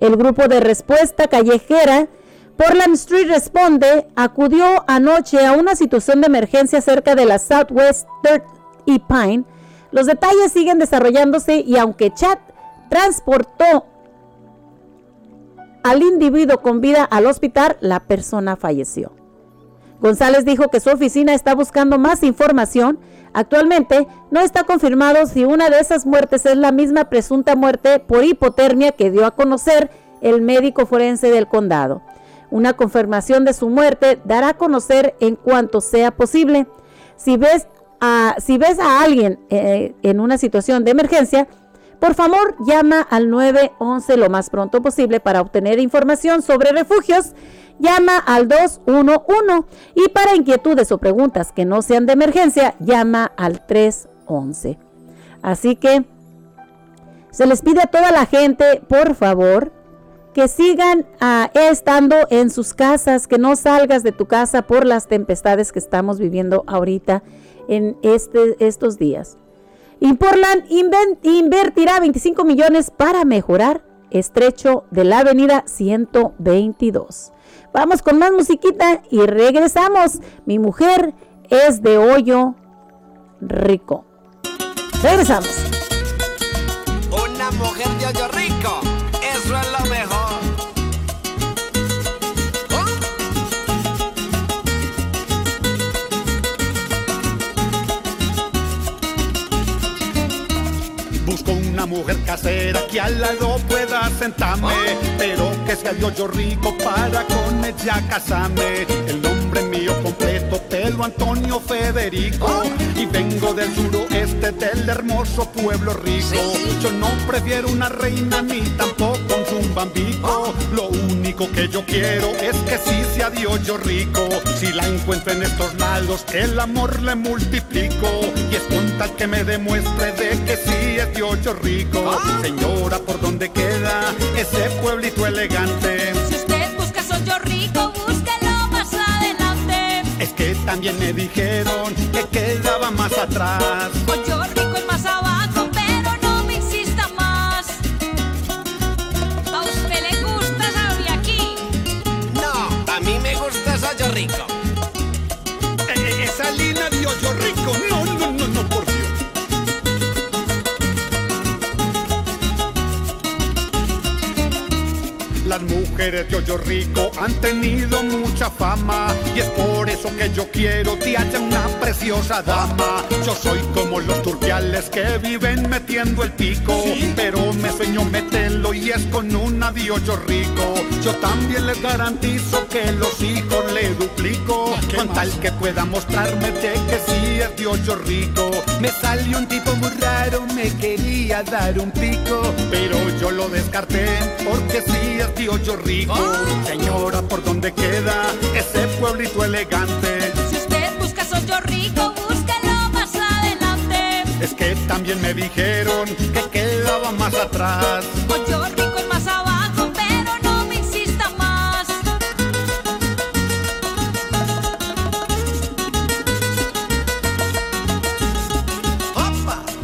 El grupo de respuesta callejera Portland Street Responde acudió anoche a una situación de emergencia cerca de la Southwest 3rd y Pine. Los detalles siguen desarrollándose y aunque Chad transportó al individuo con vida al hospital, la persona falleció. González dijo que su oficina está buscando más información. Actualmente no está confirmado si una de esas muertes es la misma presunta muerte por hipotermia que dio a conocer el médico forense del condado. Una confirmación de su muerte dará a conocer en cuanto sea posible. Si ves a, si ves a alguien eh, en una situación de emergencia, por favor llama al 911 lo más pronto posible para obtener información sobre refugios. Llama al 211 y para inquietudes o preguntas que no sean de emergencia, llama al 311. Así que se les pide a toda la gente, por favor, que sigan ah, estando en sus casas, que no salgas de tu casa por las tempestades que estamos viviendo ahorita en este, estos días. Y invertirá 25 millones para mejorar estrecho de la avenida 122. Vamos con más musiquita y regresamos. Mi mujer es de hoyo rico. Regresamos. Una mujer de hoyo rico, Busco una mujer casera que al lado pueda sentarme, pero que sea de hoyo rico para con ella casarme. Nombre mío completo, Pelo Antonio Federico, y vengo del suroeste del hermoso pueblo rico. Yo no prefiero una reina ni tampoco un zumbambico. Lo único que yo quiero es que sí sea de hoyo rico. Si la encuentro en estos lados, el amor le multiplico. Y es con tal que me demuestre de que sí es de hoyo rico. Señora, ¿por dónde queda ese pueblito elegante? Es que también me dijeron que quedaba más atrás. Hoyo rico es más abajo, pero no me insista más. ¿A usted le gusta sabe aquí? No, a mí me gusta hoyo rico. Las mujeres de hoyo rico han tenido mucha fama y es por eso que yo quiero te haya una preciosa dama. Yo soy como los turbiales que viven metiendo el pico, pero me sueño meterlo y es con una de hoyo rico. Yo también les garantizo que los hijos le duplico, con tal que pueda mostrarme de que sí es de hoyo rico. Me salió un tipo muy raro, me quería dar un pico, pero yo lo descarté porque sí es de hoyo rico. Señora, ¿por dónde queda ese pueblito elegante? Si usted busca Soyo Rico, búsquelo más adelante. Es que también me dijeron que quedaba más atrás. Soyo Rico es más abajo, pero no me insista más.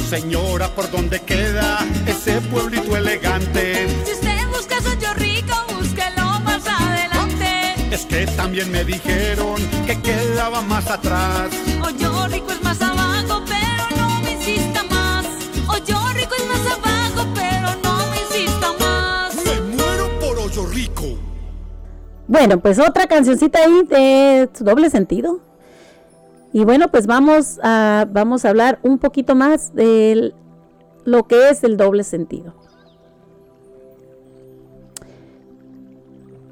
Señora, ¿por dónde queda ese pueblito elegante? Si Es que también me dijeron que quedaba más atrás. Soyo Rico es más abajo, pero no me insista más. Soyo Rico es más abajo, pero no me insista más. Me muero por hoyo rico. Bueno, pues otra cancioncita ahí de doble sentido. Y bueno, pues vamos a, vamos a hablar un poquito más de lo que es el doble sentido.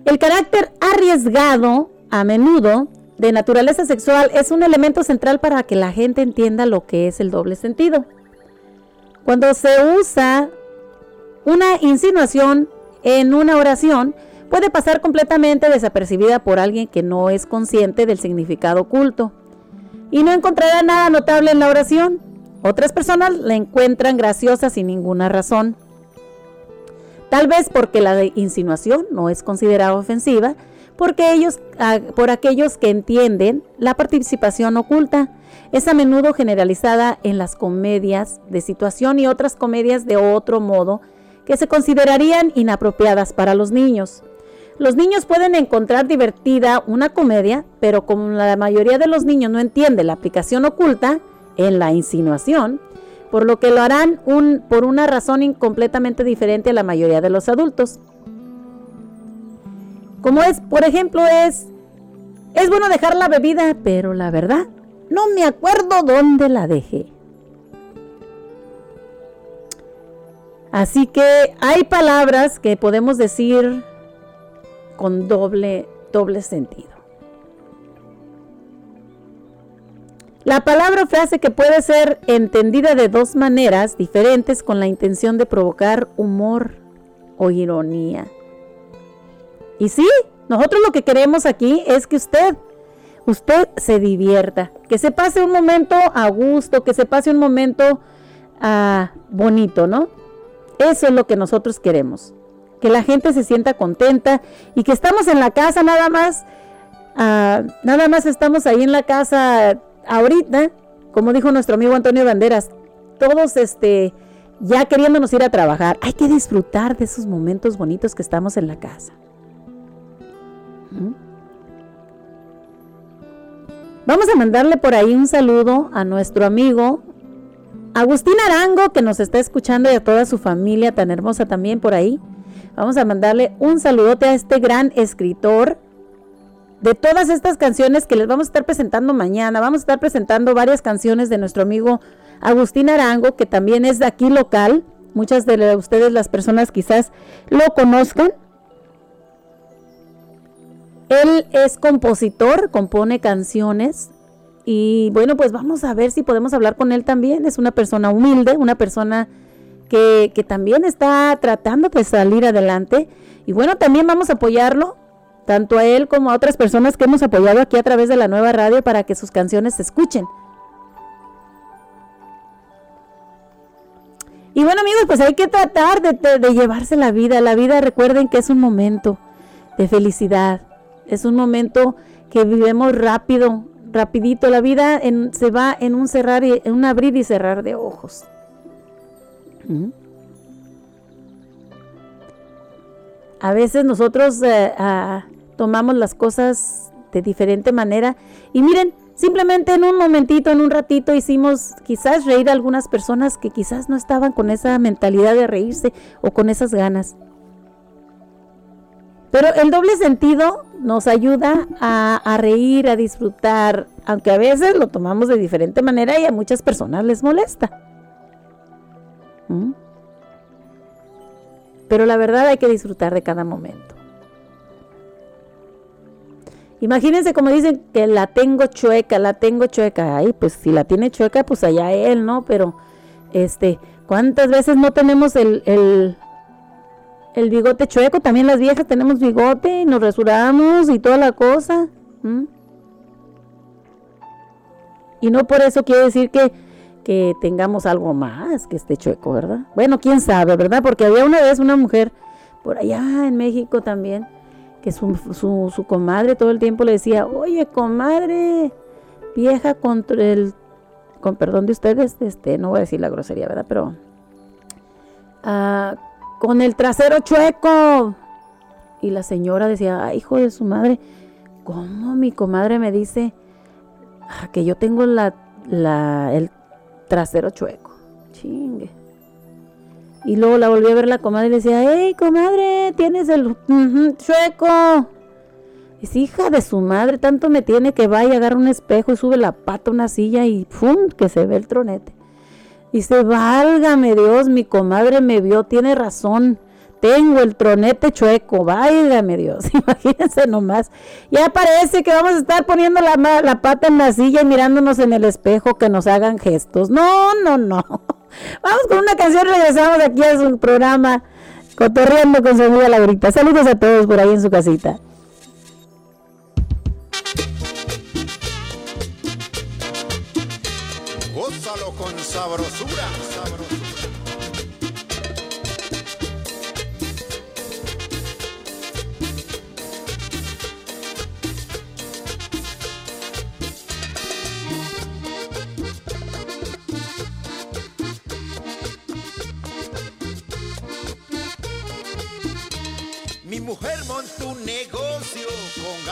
El carácter arriesgado, a menudo, de naturaleza sexual es un elemento central para que la gente entienda lo que es el doble sentido. Cuando se usa una insinuación en una oración, puede pasar completamente desapercibida por alguien que no es consciente del significado oculto y no encontrará nada notable en la oración. Otras personas la encuentran graciosa sin ninguna razón. Tal vez porque la insinuación no es considerada ofensiva, porque ellos, ah, por aquellos que entienden la participación oculta, es a menudo generalizada en las comedias de situación y otras comedias de otro modo que se considerarían inapropiadas para los niños. Los niños pueden encontrar divertida una comedia, pero como la mayoría de los niños no entiende la aplicación oculta en la insinuación, por lo que lo harán un- por una razón completamente diferente a la mayoría de los adultos. Como es, por ejemplo, es, es bueno dejar la bebida, pero la verdad, no me acuerdo dónde la dejé. Así que hay palabras que podemos decir con doble, doble sentido. La palabra o frase que puede ser entendida de dos maneras diferentes con la intención de provocar humor o ironía. Y sí, nosotros lo que queremos aquí es que usted, usted se divierta, que se pase un momento a gusto, que se pase un momento ah, bonito, ¿no? Eso es lo que nosotros queremos. Que la gente se sienta contenta y que estamos en la casa nada más, ah, nada más estamos ahí en la casa ahorita, como dijo nuestro amigo Antonio Banderas, todos este ya queriéndonos ir a trabajar. Hay que disfrutar de esos momentos bonitos que estamos en la casa. ¿Mm? Vamos a mandarle por ahí un saludo a nuestro amigo Agustín Arango, que nos está escuchando y a toda su familia tan hermosa también por ahí. Vamos a mandarle un saludote a este gran escritor de todas estas canciones que les vamos a estar presentando mañana. Vamos a estar presentando varias canciones de nuestro amigo Agustín Arango, que también es de aquí local. Muchas de ustedes, las personas quizás lo conozcan. Él es compositor, compone canciones y bueno, pues vamos a ver si podemos hablar con él también. Es una persona humilde, una persona que, que también está tratando de salir adelante. Y bueno, también vamos a apoyarlo, tanto a él como a otras personas que hemos apoyado aquí a través de la nueva radio para que sus canciones se escuchen. Y bueno amigos, pues hay que tratar de, llevarse la vida. La vida recuerden que es un momento de felicidad. Es un momento que vivimos rápido, rapidito. La vida se va en un cerrar, y, un abrir y cerrar de ojos. A veces nosotros eh, ah, tomamos las cosas de diferente manera y miren, simplemente en un momentito, en un ratito hicimos quizás reír a algunas personas que quizás no estaban con esa mentalidad de reírse o con esas ganas. Pero el doble sentido nos ayuda a, reír, a disfrutar, aunque a veces lo tomamos de diferente manera y a muchas personas les molesta. ¿Mm? Pero la verdad hay que disfrutar de cada momento. Imagínense como dicen que la tengo chueca, la tengo chueca. Ay, pues si la tiene chueca, pues allá él, ¿no? Pero, este, ¿cuántas veces no tenemos el, el, bigote chueco? También las viejas tenemos bigote y nos rasuramos y toda la cosa. Y no por eso quiere decir que, que tengamos algo más que esté chueco, ¿verdad? Bueno, quién sabe, ¿verdad? Porque había una vez una mujer por allá en México también su, su, su comadre todo el tiempo le decía, oye, comadre, vieja contra el, con perdón de ustedes, este, no voy a decir la grosería, ¿verdad? Pero, ah, con el trasero chueco. Y la señora decía, ay, hijo de su madre, ¿cómo mi comadre me dice ah, que yo tengo la, la, el trasero chueco? Chingue. Y luego la volví a ver la comadre y le decía, hey, comadre, tienes el chueco. Es hija de su madre, tanto me tiene que va y agarra un espejo y sube la pata a una silla y ¡pum! que se ve el tronete. Dice, válgame Dios, mi comadre me vio, tiene razón. Tengo el tronete chueco, válgame Dios. Imagínense nomás. Ya parece que vamos a estar poniendo la, la pata en la silla y mirándonos en el espejo que nos hagan gestos. No, no, no. Vamos con una canción, regresamos aquí a su programa Cotorreando con su amiga Laurita. Saludos a todos por ahí en su casita. Gózalo con sabrosura.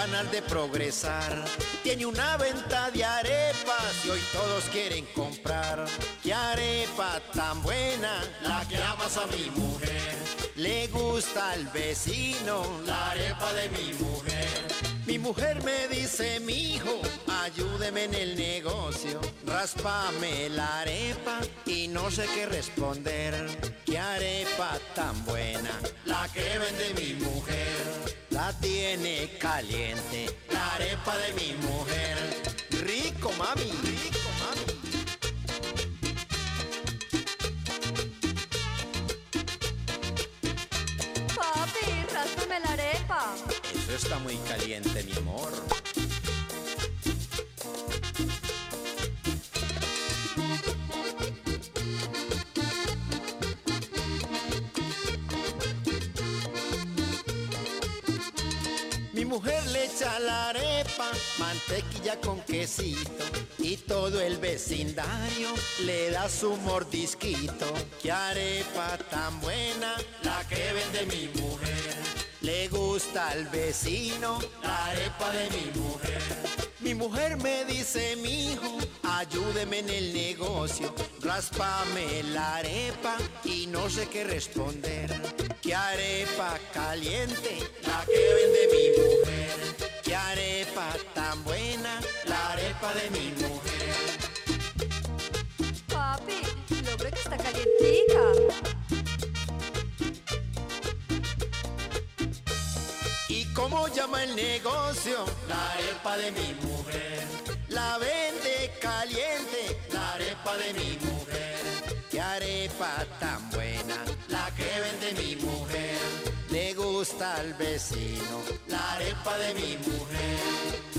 De progresar. Tiene una venta de arepas y hoy todos quieren comprar. ¿Qué arepa tan buena? La que amas a mi mujer. Le gusta al vecino la arepa de mi mujer. Mi mujer me dice, mi hijo, ayúdeme en el negocio. Raspame la arepa y no sé qué responder. ¿Qué arepa tan buena? La que vende mi mujer. La tiene caliente, la arepa de mi mujer. Rico, mami, rico, mami. Papi, ráspame la arepa. Eso está muy caliente, mi amor. Mujer le echa la arepa, mantequilla con quesito y todo el vecindario le da su mordisquito. Qué arepa tan buena, la que vende mi mujer. Le gusta al vecino la arepa de mi mujer. Mi mujer me dice, mi hijo, ayúdeme en el negocio, raspame la arepa y no sé qué responder. ¿Qué arepa caliente? La que vende mi mujer. ¿Qué arepa tan buena? La arepa de mi mujer. Papi, logro que está calientica. Cómo llama el negocio? La arepa de mi mujer. La vende caliente, la arepa de mi mujer. Qué arepa tan buena, la que vende mi mujer. Le gusta al vecino, la arepa de mi mujer.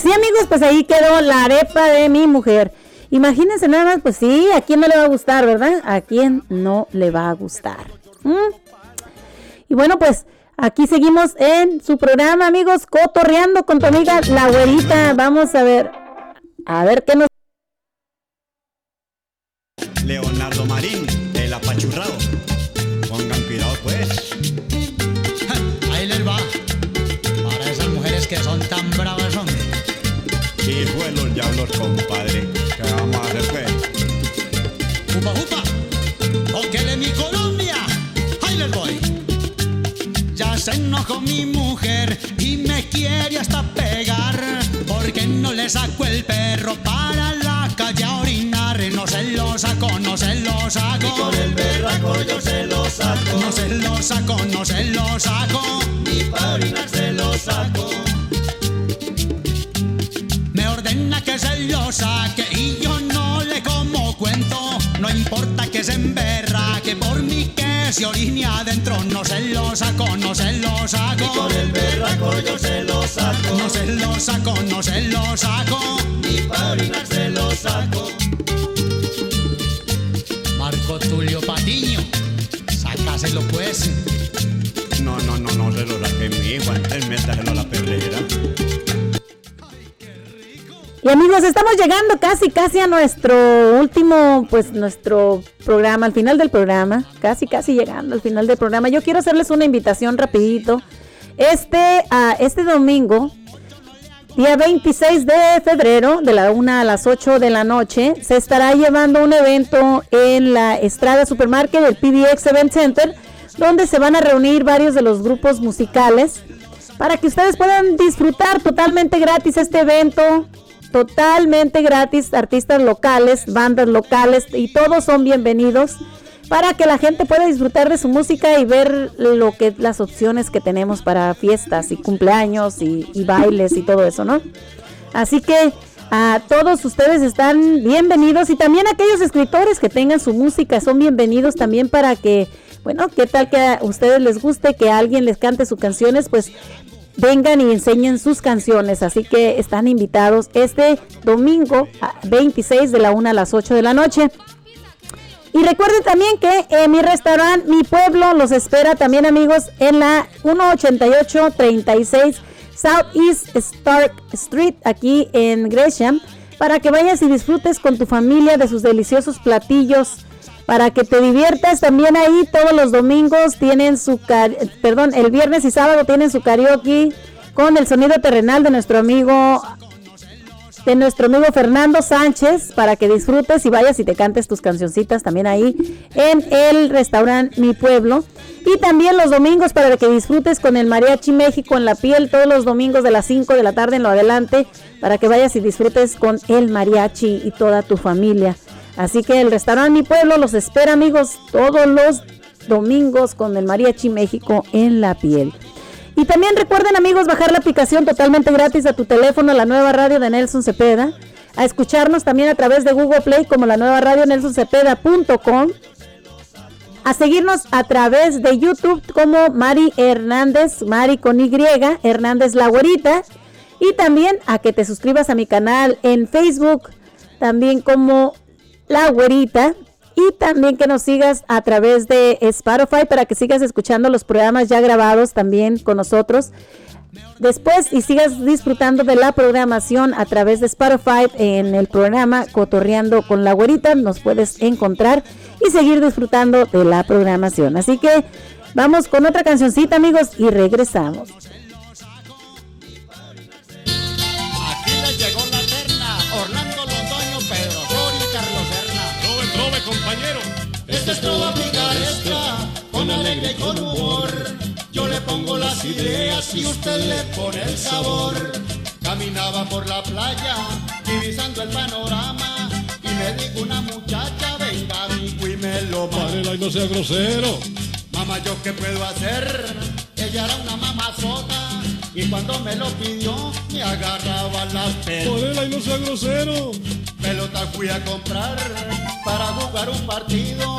Pues sí, amigos, pues ahí quedó la arepa de mi mujer. Imagínense nada más, pues sí, ¿a quién no le va a gustar, verdad? ¿A quién no le va a gustar? ¿Mm? Y bueno, pues aquí seguimos en su programa, amigos, cotorreando con tu amiga la güerita. Vamos a ver, a ver qué nos... Leonardo Marín, diablos, compadre. ¿Qué vamos a hacer pues? ¡Upa, upa! ¡Óquele mi Colombia! ¡Ahí les voy! Ya se enojó mi mujer y me quiere hasta pegar. Porque no le saco el perro para la calle a orinar. No se lo saco, no se lo saco. Y con el berraco yo se lo saco. No se lo saco, no se lo saco. Y para orinar se lo saco. Que se lo saque y yo no le como cuento. No importa que se emberraque por mí que se orine adentro. No se lo saco, no se lo saco. Y con el berraco yo se lo saco. No se lo saco, no se lo saco. Y para orinar se lo saco. Marco Tulio Patiño, sácaselo pues. No, no, no, no se lo saque mi hijo. Antes métaselo a la perrera. Y amigos, estamos llegando casi, casi a nuestro último, pues nuestro programa, al final del programa, casi, casi llegando al final del programa. Yo quiero hacerles una invitación rapidito. Este, a este domingo, día 26 de febrero, de la 1 a las 8 de la noche, se estará llevando un evento en la Estrada Supermarket del PDX Event Center, donde se van a reunir varios de los grupos musicales para que ustedes puedan disfrutar totalmente gratis este evento totalmente gratis, artistas locales, bandas locales y todos son bienvenidos para que la gente pueda disfrutar de su música y ver lo que las opciones que tenemos para fiestas y cumpleaños y, bailes y todo eso, ¿no? Así que a todos ustedes están bienvenidos y también aquellos escritores que tengan su música son bienvenidos también para que, bueno, qué tal que a ustedes les guste que alguien les cante sus canciones, pues vengan y enseñen sus canciones. Así que están invitados este domingo a 26 de la 1 a las 8 de la noche. Y recuerden también que mi restaurante, mi pueblo, los espera también amigos en la 18836 Southeast Stark Street aquí en Gresham para que vayas y disfrutes con tu familia de sus deliciosos platillos para que te diviertas también ahí todos los domingos tienen su perdón el viernes y sábado tienen su karaoke con el sonido terrenal de nuestro amigo de nuestro amigo Fernando Sánchez para que disfrutes y vayas y te cantes tus cancioncitas también ahí en el restaurante Mi Pueblo y también los domingos para que disfrutes con el Mariachi México en la piel todos los domingos de las 5 de la tarde en lo adelante para que vayas y disfrutes con el mariachi y toda tu familia. Así que el restaurante Mi Pueblo los espera, amigos, todos los domingos con el Mariachi México en la piel. Y también recuerden, amigos, bajar la aplicación totalmente gratis a tu teléfono, la nueva radio de Nelson Cepeda. A escucharnos también a través de Google Play como la nueva radio nelsoncepeda.com. A seguirnos a través de YouTube como Mari Hernández, Mari con Y, Hernández La Güerita. Y también a que te suscribas a mi canal en Facebook, también como la Güerita. Y también que nos sigas a través de Spotify para que sigas escuchando los programas ya grabados también con nosotros. Después y sigas disfrutando de la programación a través de Spotify en el programa Cotorreando con la Güerita. Nos puedes encontrar y seguir disfrutando de la programación. Así que vamos con otra cancioncita amigos y regresamos. Alegre y con humor. Yo le pongo las ideas y usted le pone el sabor. Caminaba por la playa, divisando el panorama. Y me dijo una muchacha, venga, amigo, y me lo Varela, y no sea grosero. Mamá, ¿yo qué puedo hacer? Ella era una mamazota. Y cuando me lo pidió, me agarraba las pelotas. Y no sea grosero. Pelota fui a comprar para jugar un partido.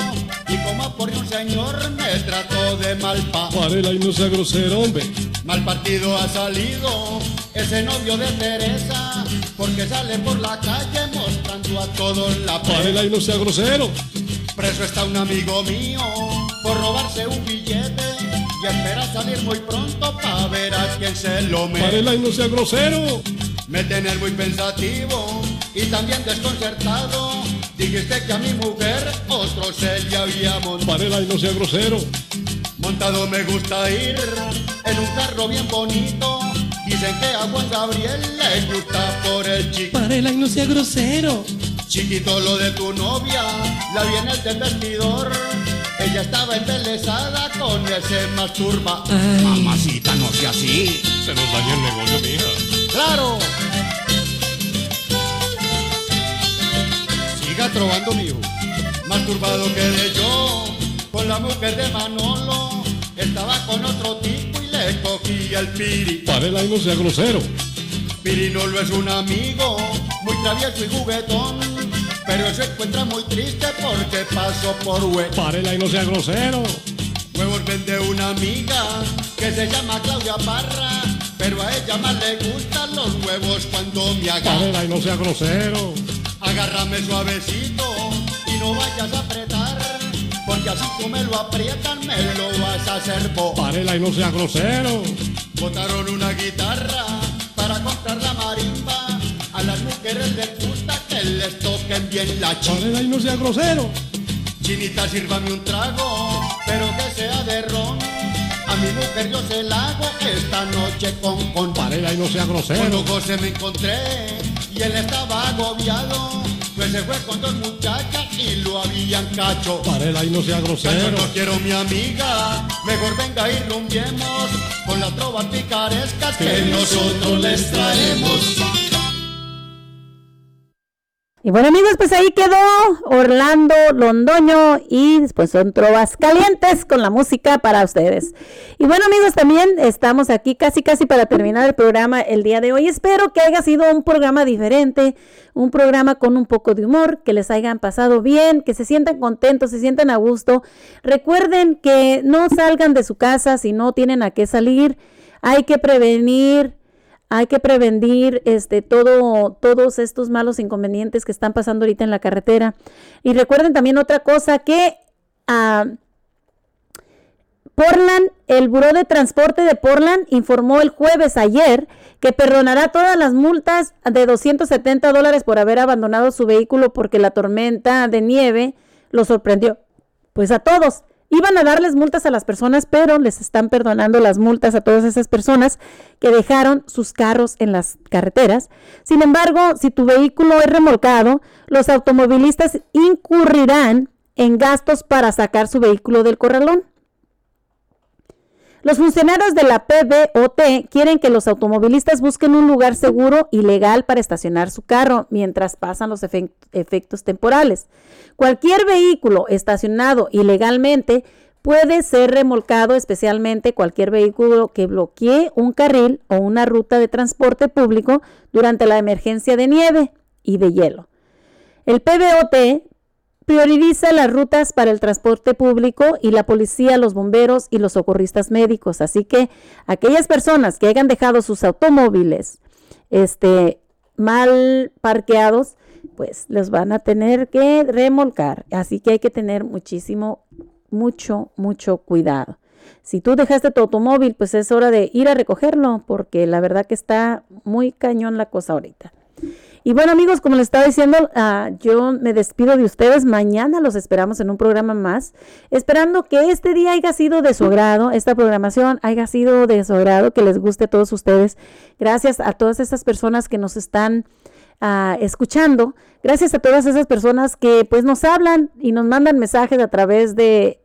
Y como por un señor me trató de mal pa. Varela y no sea grosero, hombre. Mal partido ha salido ese novio de Teresa, porque sale por la calle mostrando a todos la Varela y no sea grosero. Preso está un amigo mío por robarse un billete y espera salir muy pronto para ver a quién se lo mete. Varela y no sea grosero. Me tener muy pensativo y también desconcertado. Dijiste que a mi mujer otro se le había montado. Varela y no sea grosero. Montado me gusta ir en un carro bien bonito. Dicen que a Juan Gabriel le gusta por el chico. Varela y no sea grosero. Chiquito lo de tu novia, la vi en el del vestidor. Ella estaba embelesada con ese masturba. Ay. Mamacita, no sea así. Se nos daña el negocio, mija. ¡Claro! Siga trovando, mijo. Más turbado quedé yo con la mujer de Manolo. Estaba con otro tipo y le cogí el piri. Varela y no sea grosero. Pirinolo es un amigo muy travieso y juguetón. Pero se encuentra muy triste porque pasó por hue. Varela y no sea grosero. Huevos vende una amiga que se llama Claudia Parra. Pero a ella más le gustan los huevos cuando me agarra. Varela y no sea grosero. Agárrame suavecito y no vayas a apretar. Porque así tú me lo aprietan, me lo vas a hacer bo. Varela y no sea grosero. Botaron una guitarra para comprar la marimba. A las mujeres les gusta que les toquen bien la chica. Varela y no sea grosero. Chinita, sírvame un trago, pero que sea de ron. A mi mujer yo se la hago esta noche con con. Varela y no sea grosero. Cuando José me encontré y él estaba agobiado, pues se fue con dos muchachas y lo habían cacho. Varela y no sea yo grosero. no quiero mi amiga, mejor venga y rumbiemos con las trovas picarescas que nosotros les traemos. Y bueno amigos, pues ahí quedó Orlando Londoño y después son trovas calientes con la música para ustedes. Y bueno amigos, también estamos aquí casi casi para terminar el programa el día de hoy. Espero que haya sido un programa diferente, un programa con un poco de humor, que les hayan pasado bien, que se sientan contentos, se sientan a gusto. Recuerden que no salgan de su casa si no tienen a qué salir. Hay que prevenir hay que prevenir este todo todos estos malos inconvenientes que están pasando ahorita en la carretera. Y recuerden también otra cosa que ah, Portland, el Buró de Transporte de Portland informó el jueves ayer que perdonará todas las multas de 270 dólares por haber abandonado su vehículo porque la tormenta de nieve lo sorprendió. Pues a todos. Iban a darles multas a las personas, pero les están perdonando las multas a todas esas personas que dejaron sus carros en las carreteras. Sin embargo, si tu vehículo es remolcado, los automovilistas incurrirán en gastos para sacar su vehículo del corralón. Los funcionarios de la PBOT quieren que los automovilistas busquen un lugar seguro y legal para estacionar su carro mientras pasan los efec- efectos temporales. Cualquier vehículo estacionado ilegalmente puede ser remolcado, especialmente cualquier vehículo que bloquee un carril o una ruta de transporte público durante la emergencia de nieve y de hielo. El PBOT prioriza las rutas para el transporte público y la policía, los bomberos y los socorristas médicos. Así que aquellas personas que hayan dejado sus automóviles este, mal parqueados, pues los van a tener que remolcar. Así que hay que tener muchísimo, mucho, mucho cuidado. Si tú dejaste tu automóvil, pues es hora de ir a recogerlo, porque la verdad que está muy cañón la cosa ahorita. Y bueno amigos, como les estaba diciendo, ah, yo me despido de ustedes. Mañana los esperamos en un programa más, esperando que este día haya sido de su agrado, esta programación haya sido de su agrado, que les guste a todos ustedes. Gracias a todas esas personas que nos están ah, escuchando. Gracias a todas esas personas que pues nos hablan y nos mandan mensajes a través de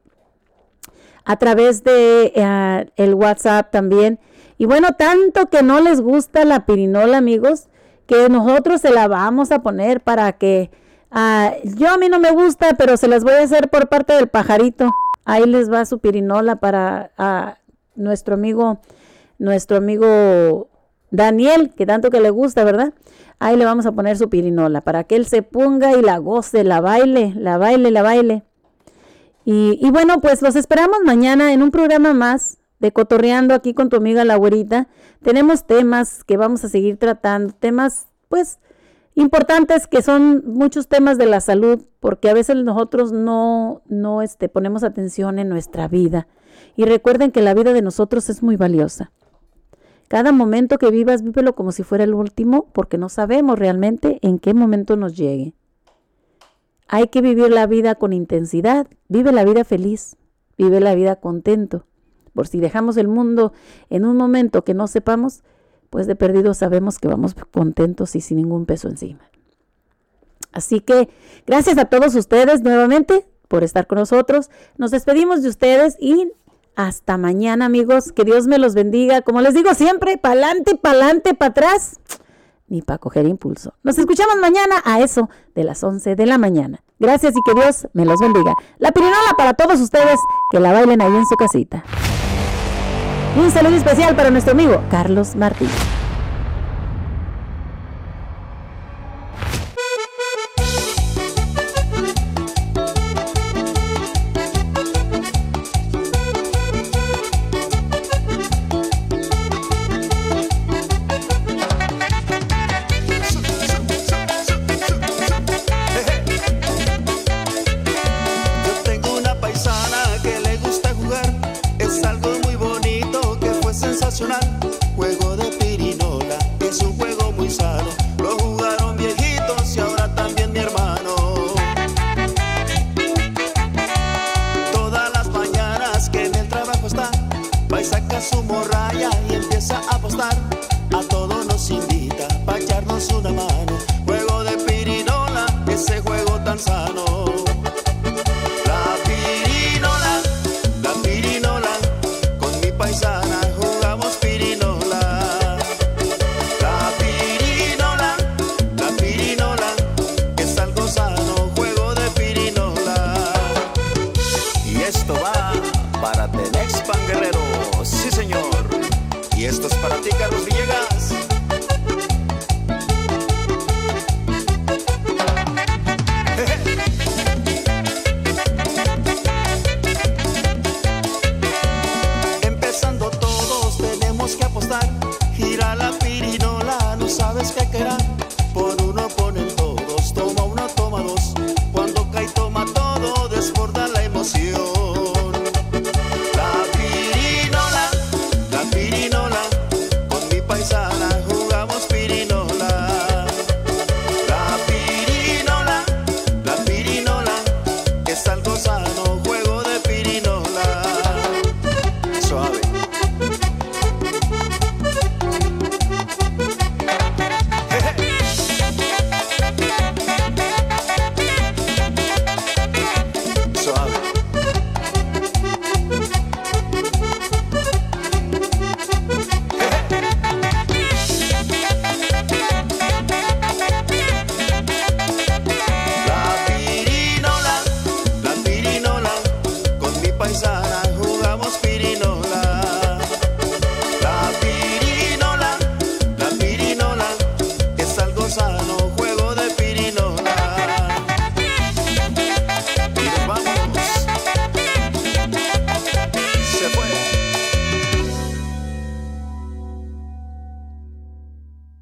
a través de ah, el WhatsApp también. Y bueno, tanto que no les gusta la pirinola, amigos, que nosotros se la vamos a poner para que ah, yo a mí no me gusta, pero se las voy a hacer por parte del pajarito. Ahí les va su pirinola para ah, nuestro amigo, nuestro amigo Daniel, que tanto que le gusta, ¿verdad? Ahí le vamos a poner su pirinola para que él se ponga y la goce, la baile, la baile, la baile. Y bueno, pues los esperamos mañana en un programa más de Cotorreando aquí con tu amiga la güerita. Tenemos temas que vamos a seguir tratando, temas pues importantes que son muchos temas de la salud, porque a veces nosotros no, no este, ponemos atención en nuestra vida. Y recuerden que la vida de nosotros es muy valiosa. Cada momento que vivas, vívelo como si fuera el último, porque no sabemos realmente en qué momento nos llegue. Hay que vivir la vida con intensidad, vive la vida feliz, vive la vida contento. Por si dejamos el mundo en un momento que no sepamos, pues de perdido sabemos que vamos contentos y sin ningún peso encima. Así que gracias a todos ustedes nuevamente por estar con nosotros. Nos despedimos de ustedes y hasta mañana, amigos. Que Dios me los bendiga. Como les digo siempre, pa'lante, pa'lante, para atrás, ni para coger impulso. Nos escuchamos mañana a eso de las 11 de la mañana. Gracias y que Dios me los bendiga. La pirinola para todos ustedes que la bailen ahí en su casita. Un saludo especial para nuestro amigo Carlos Martín.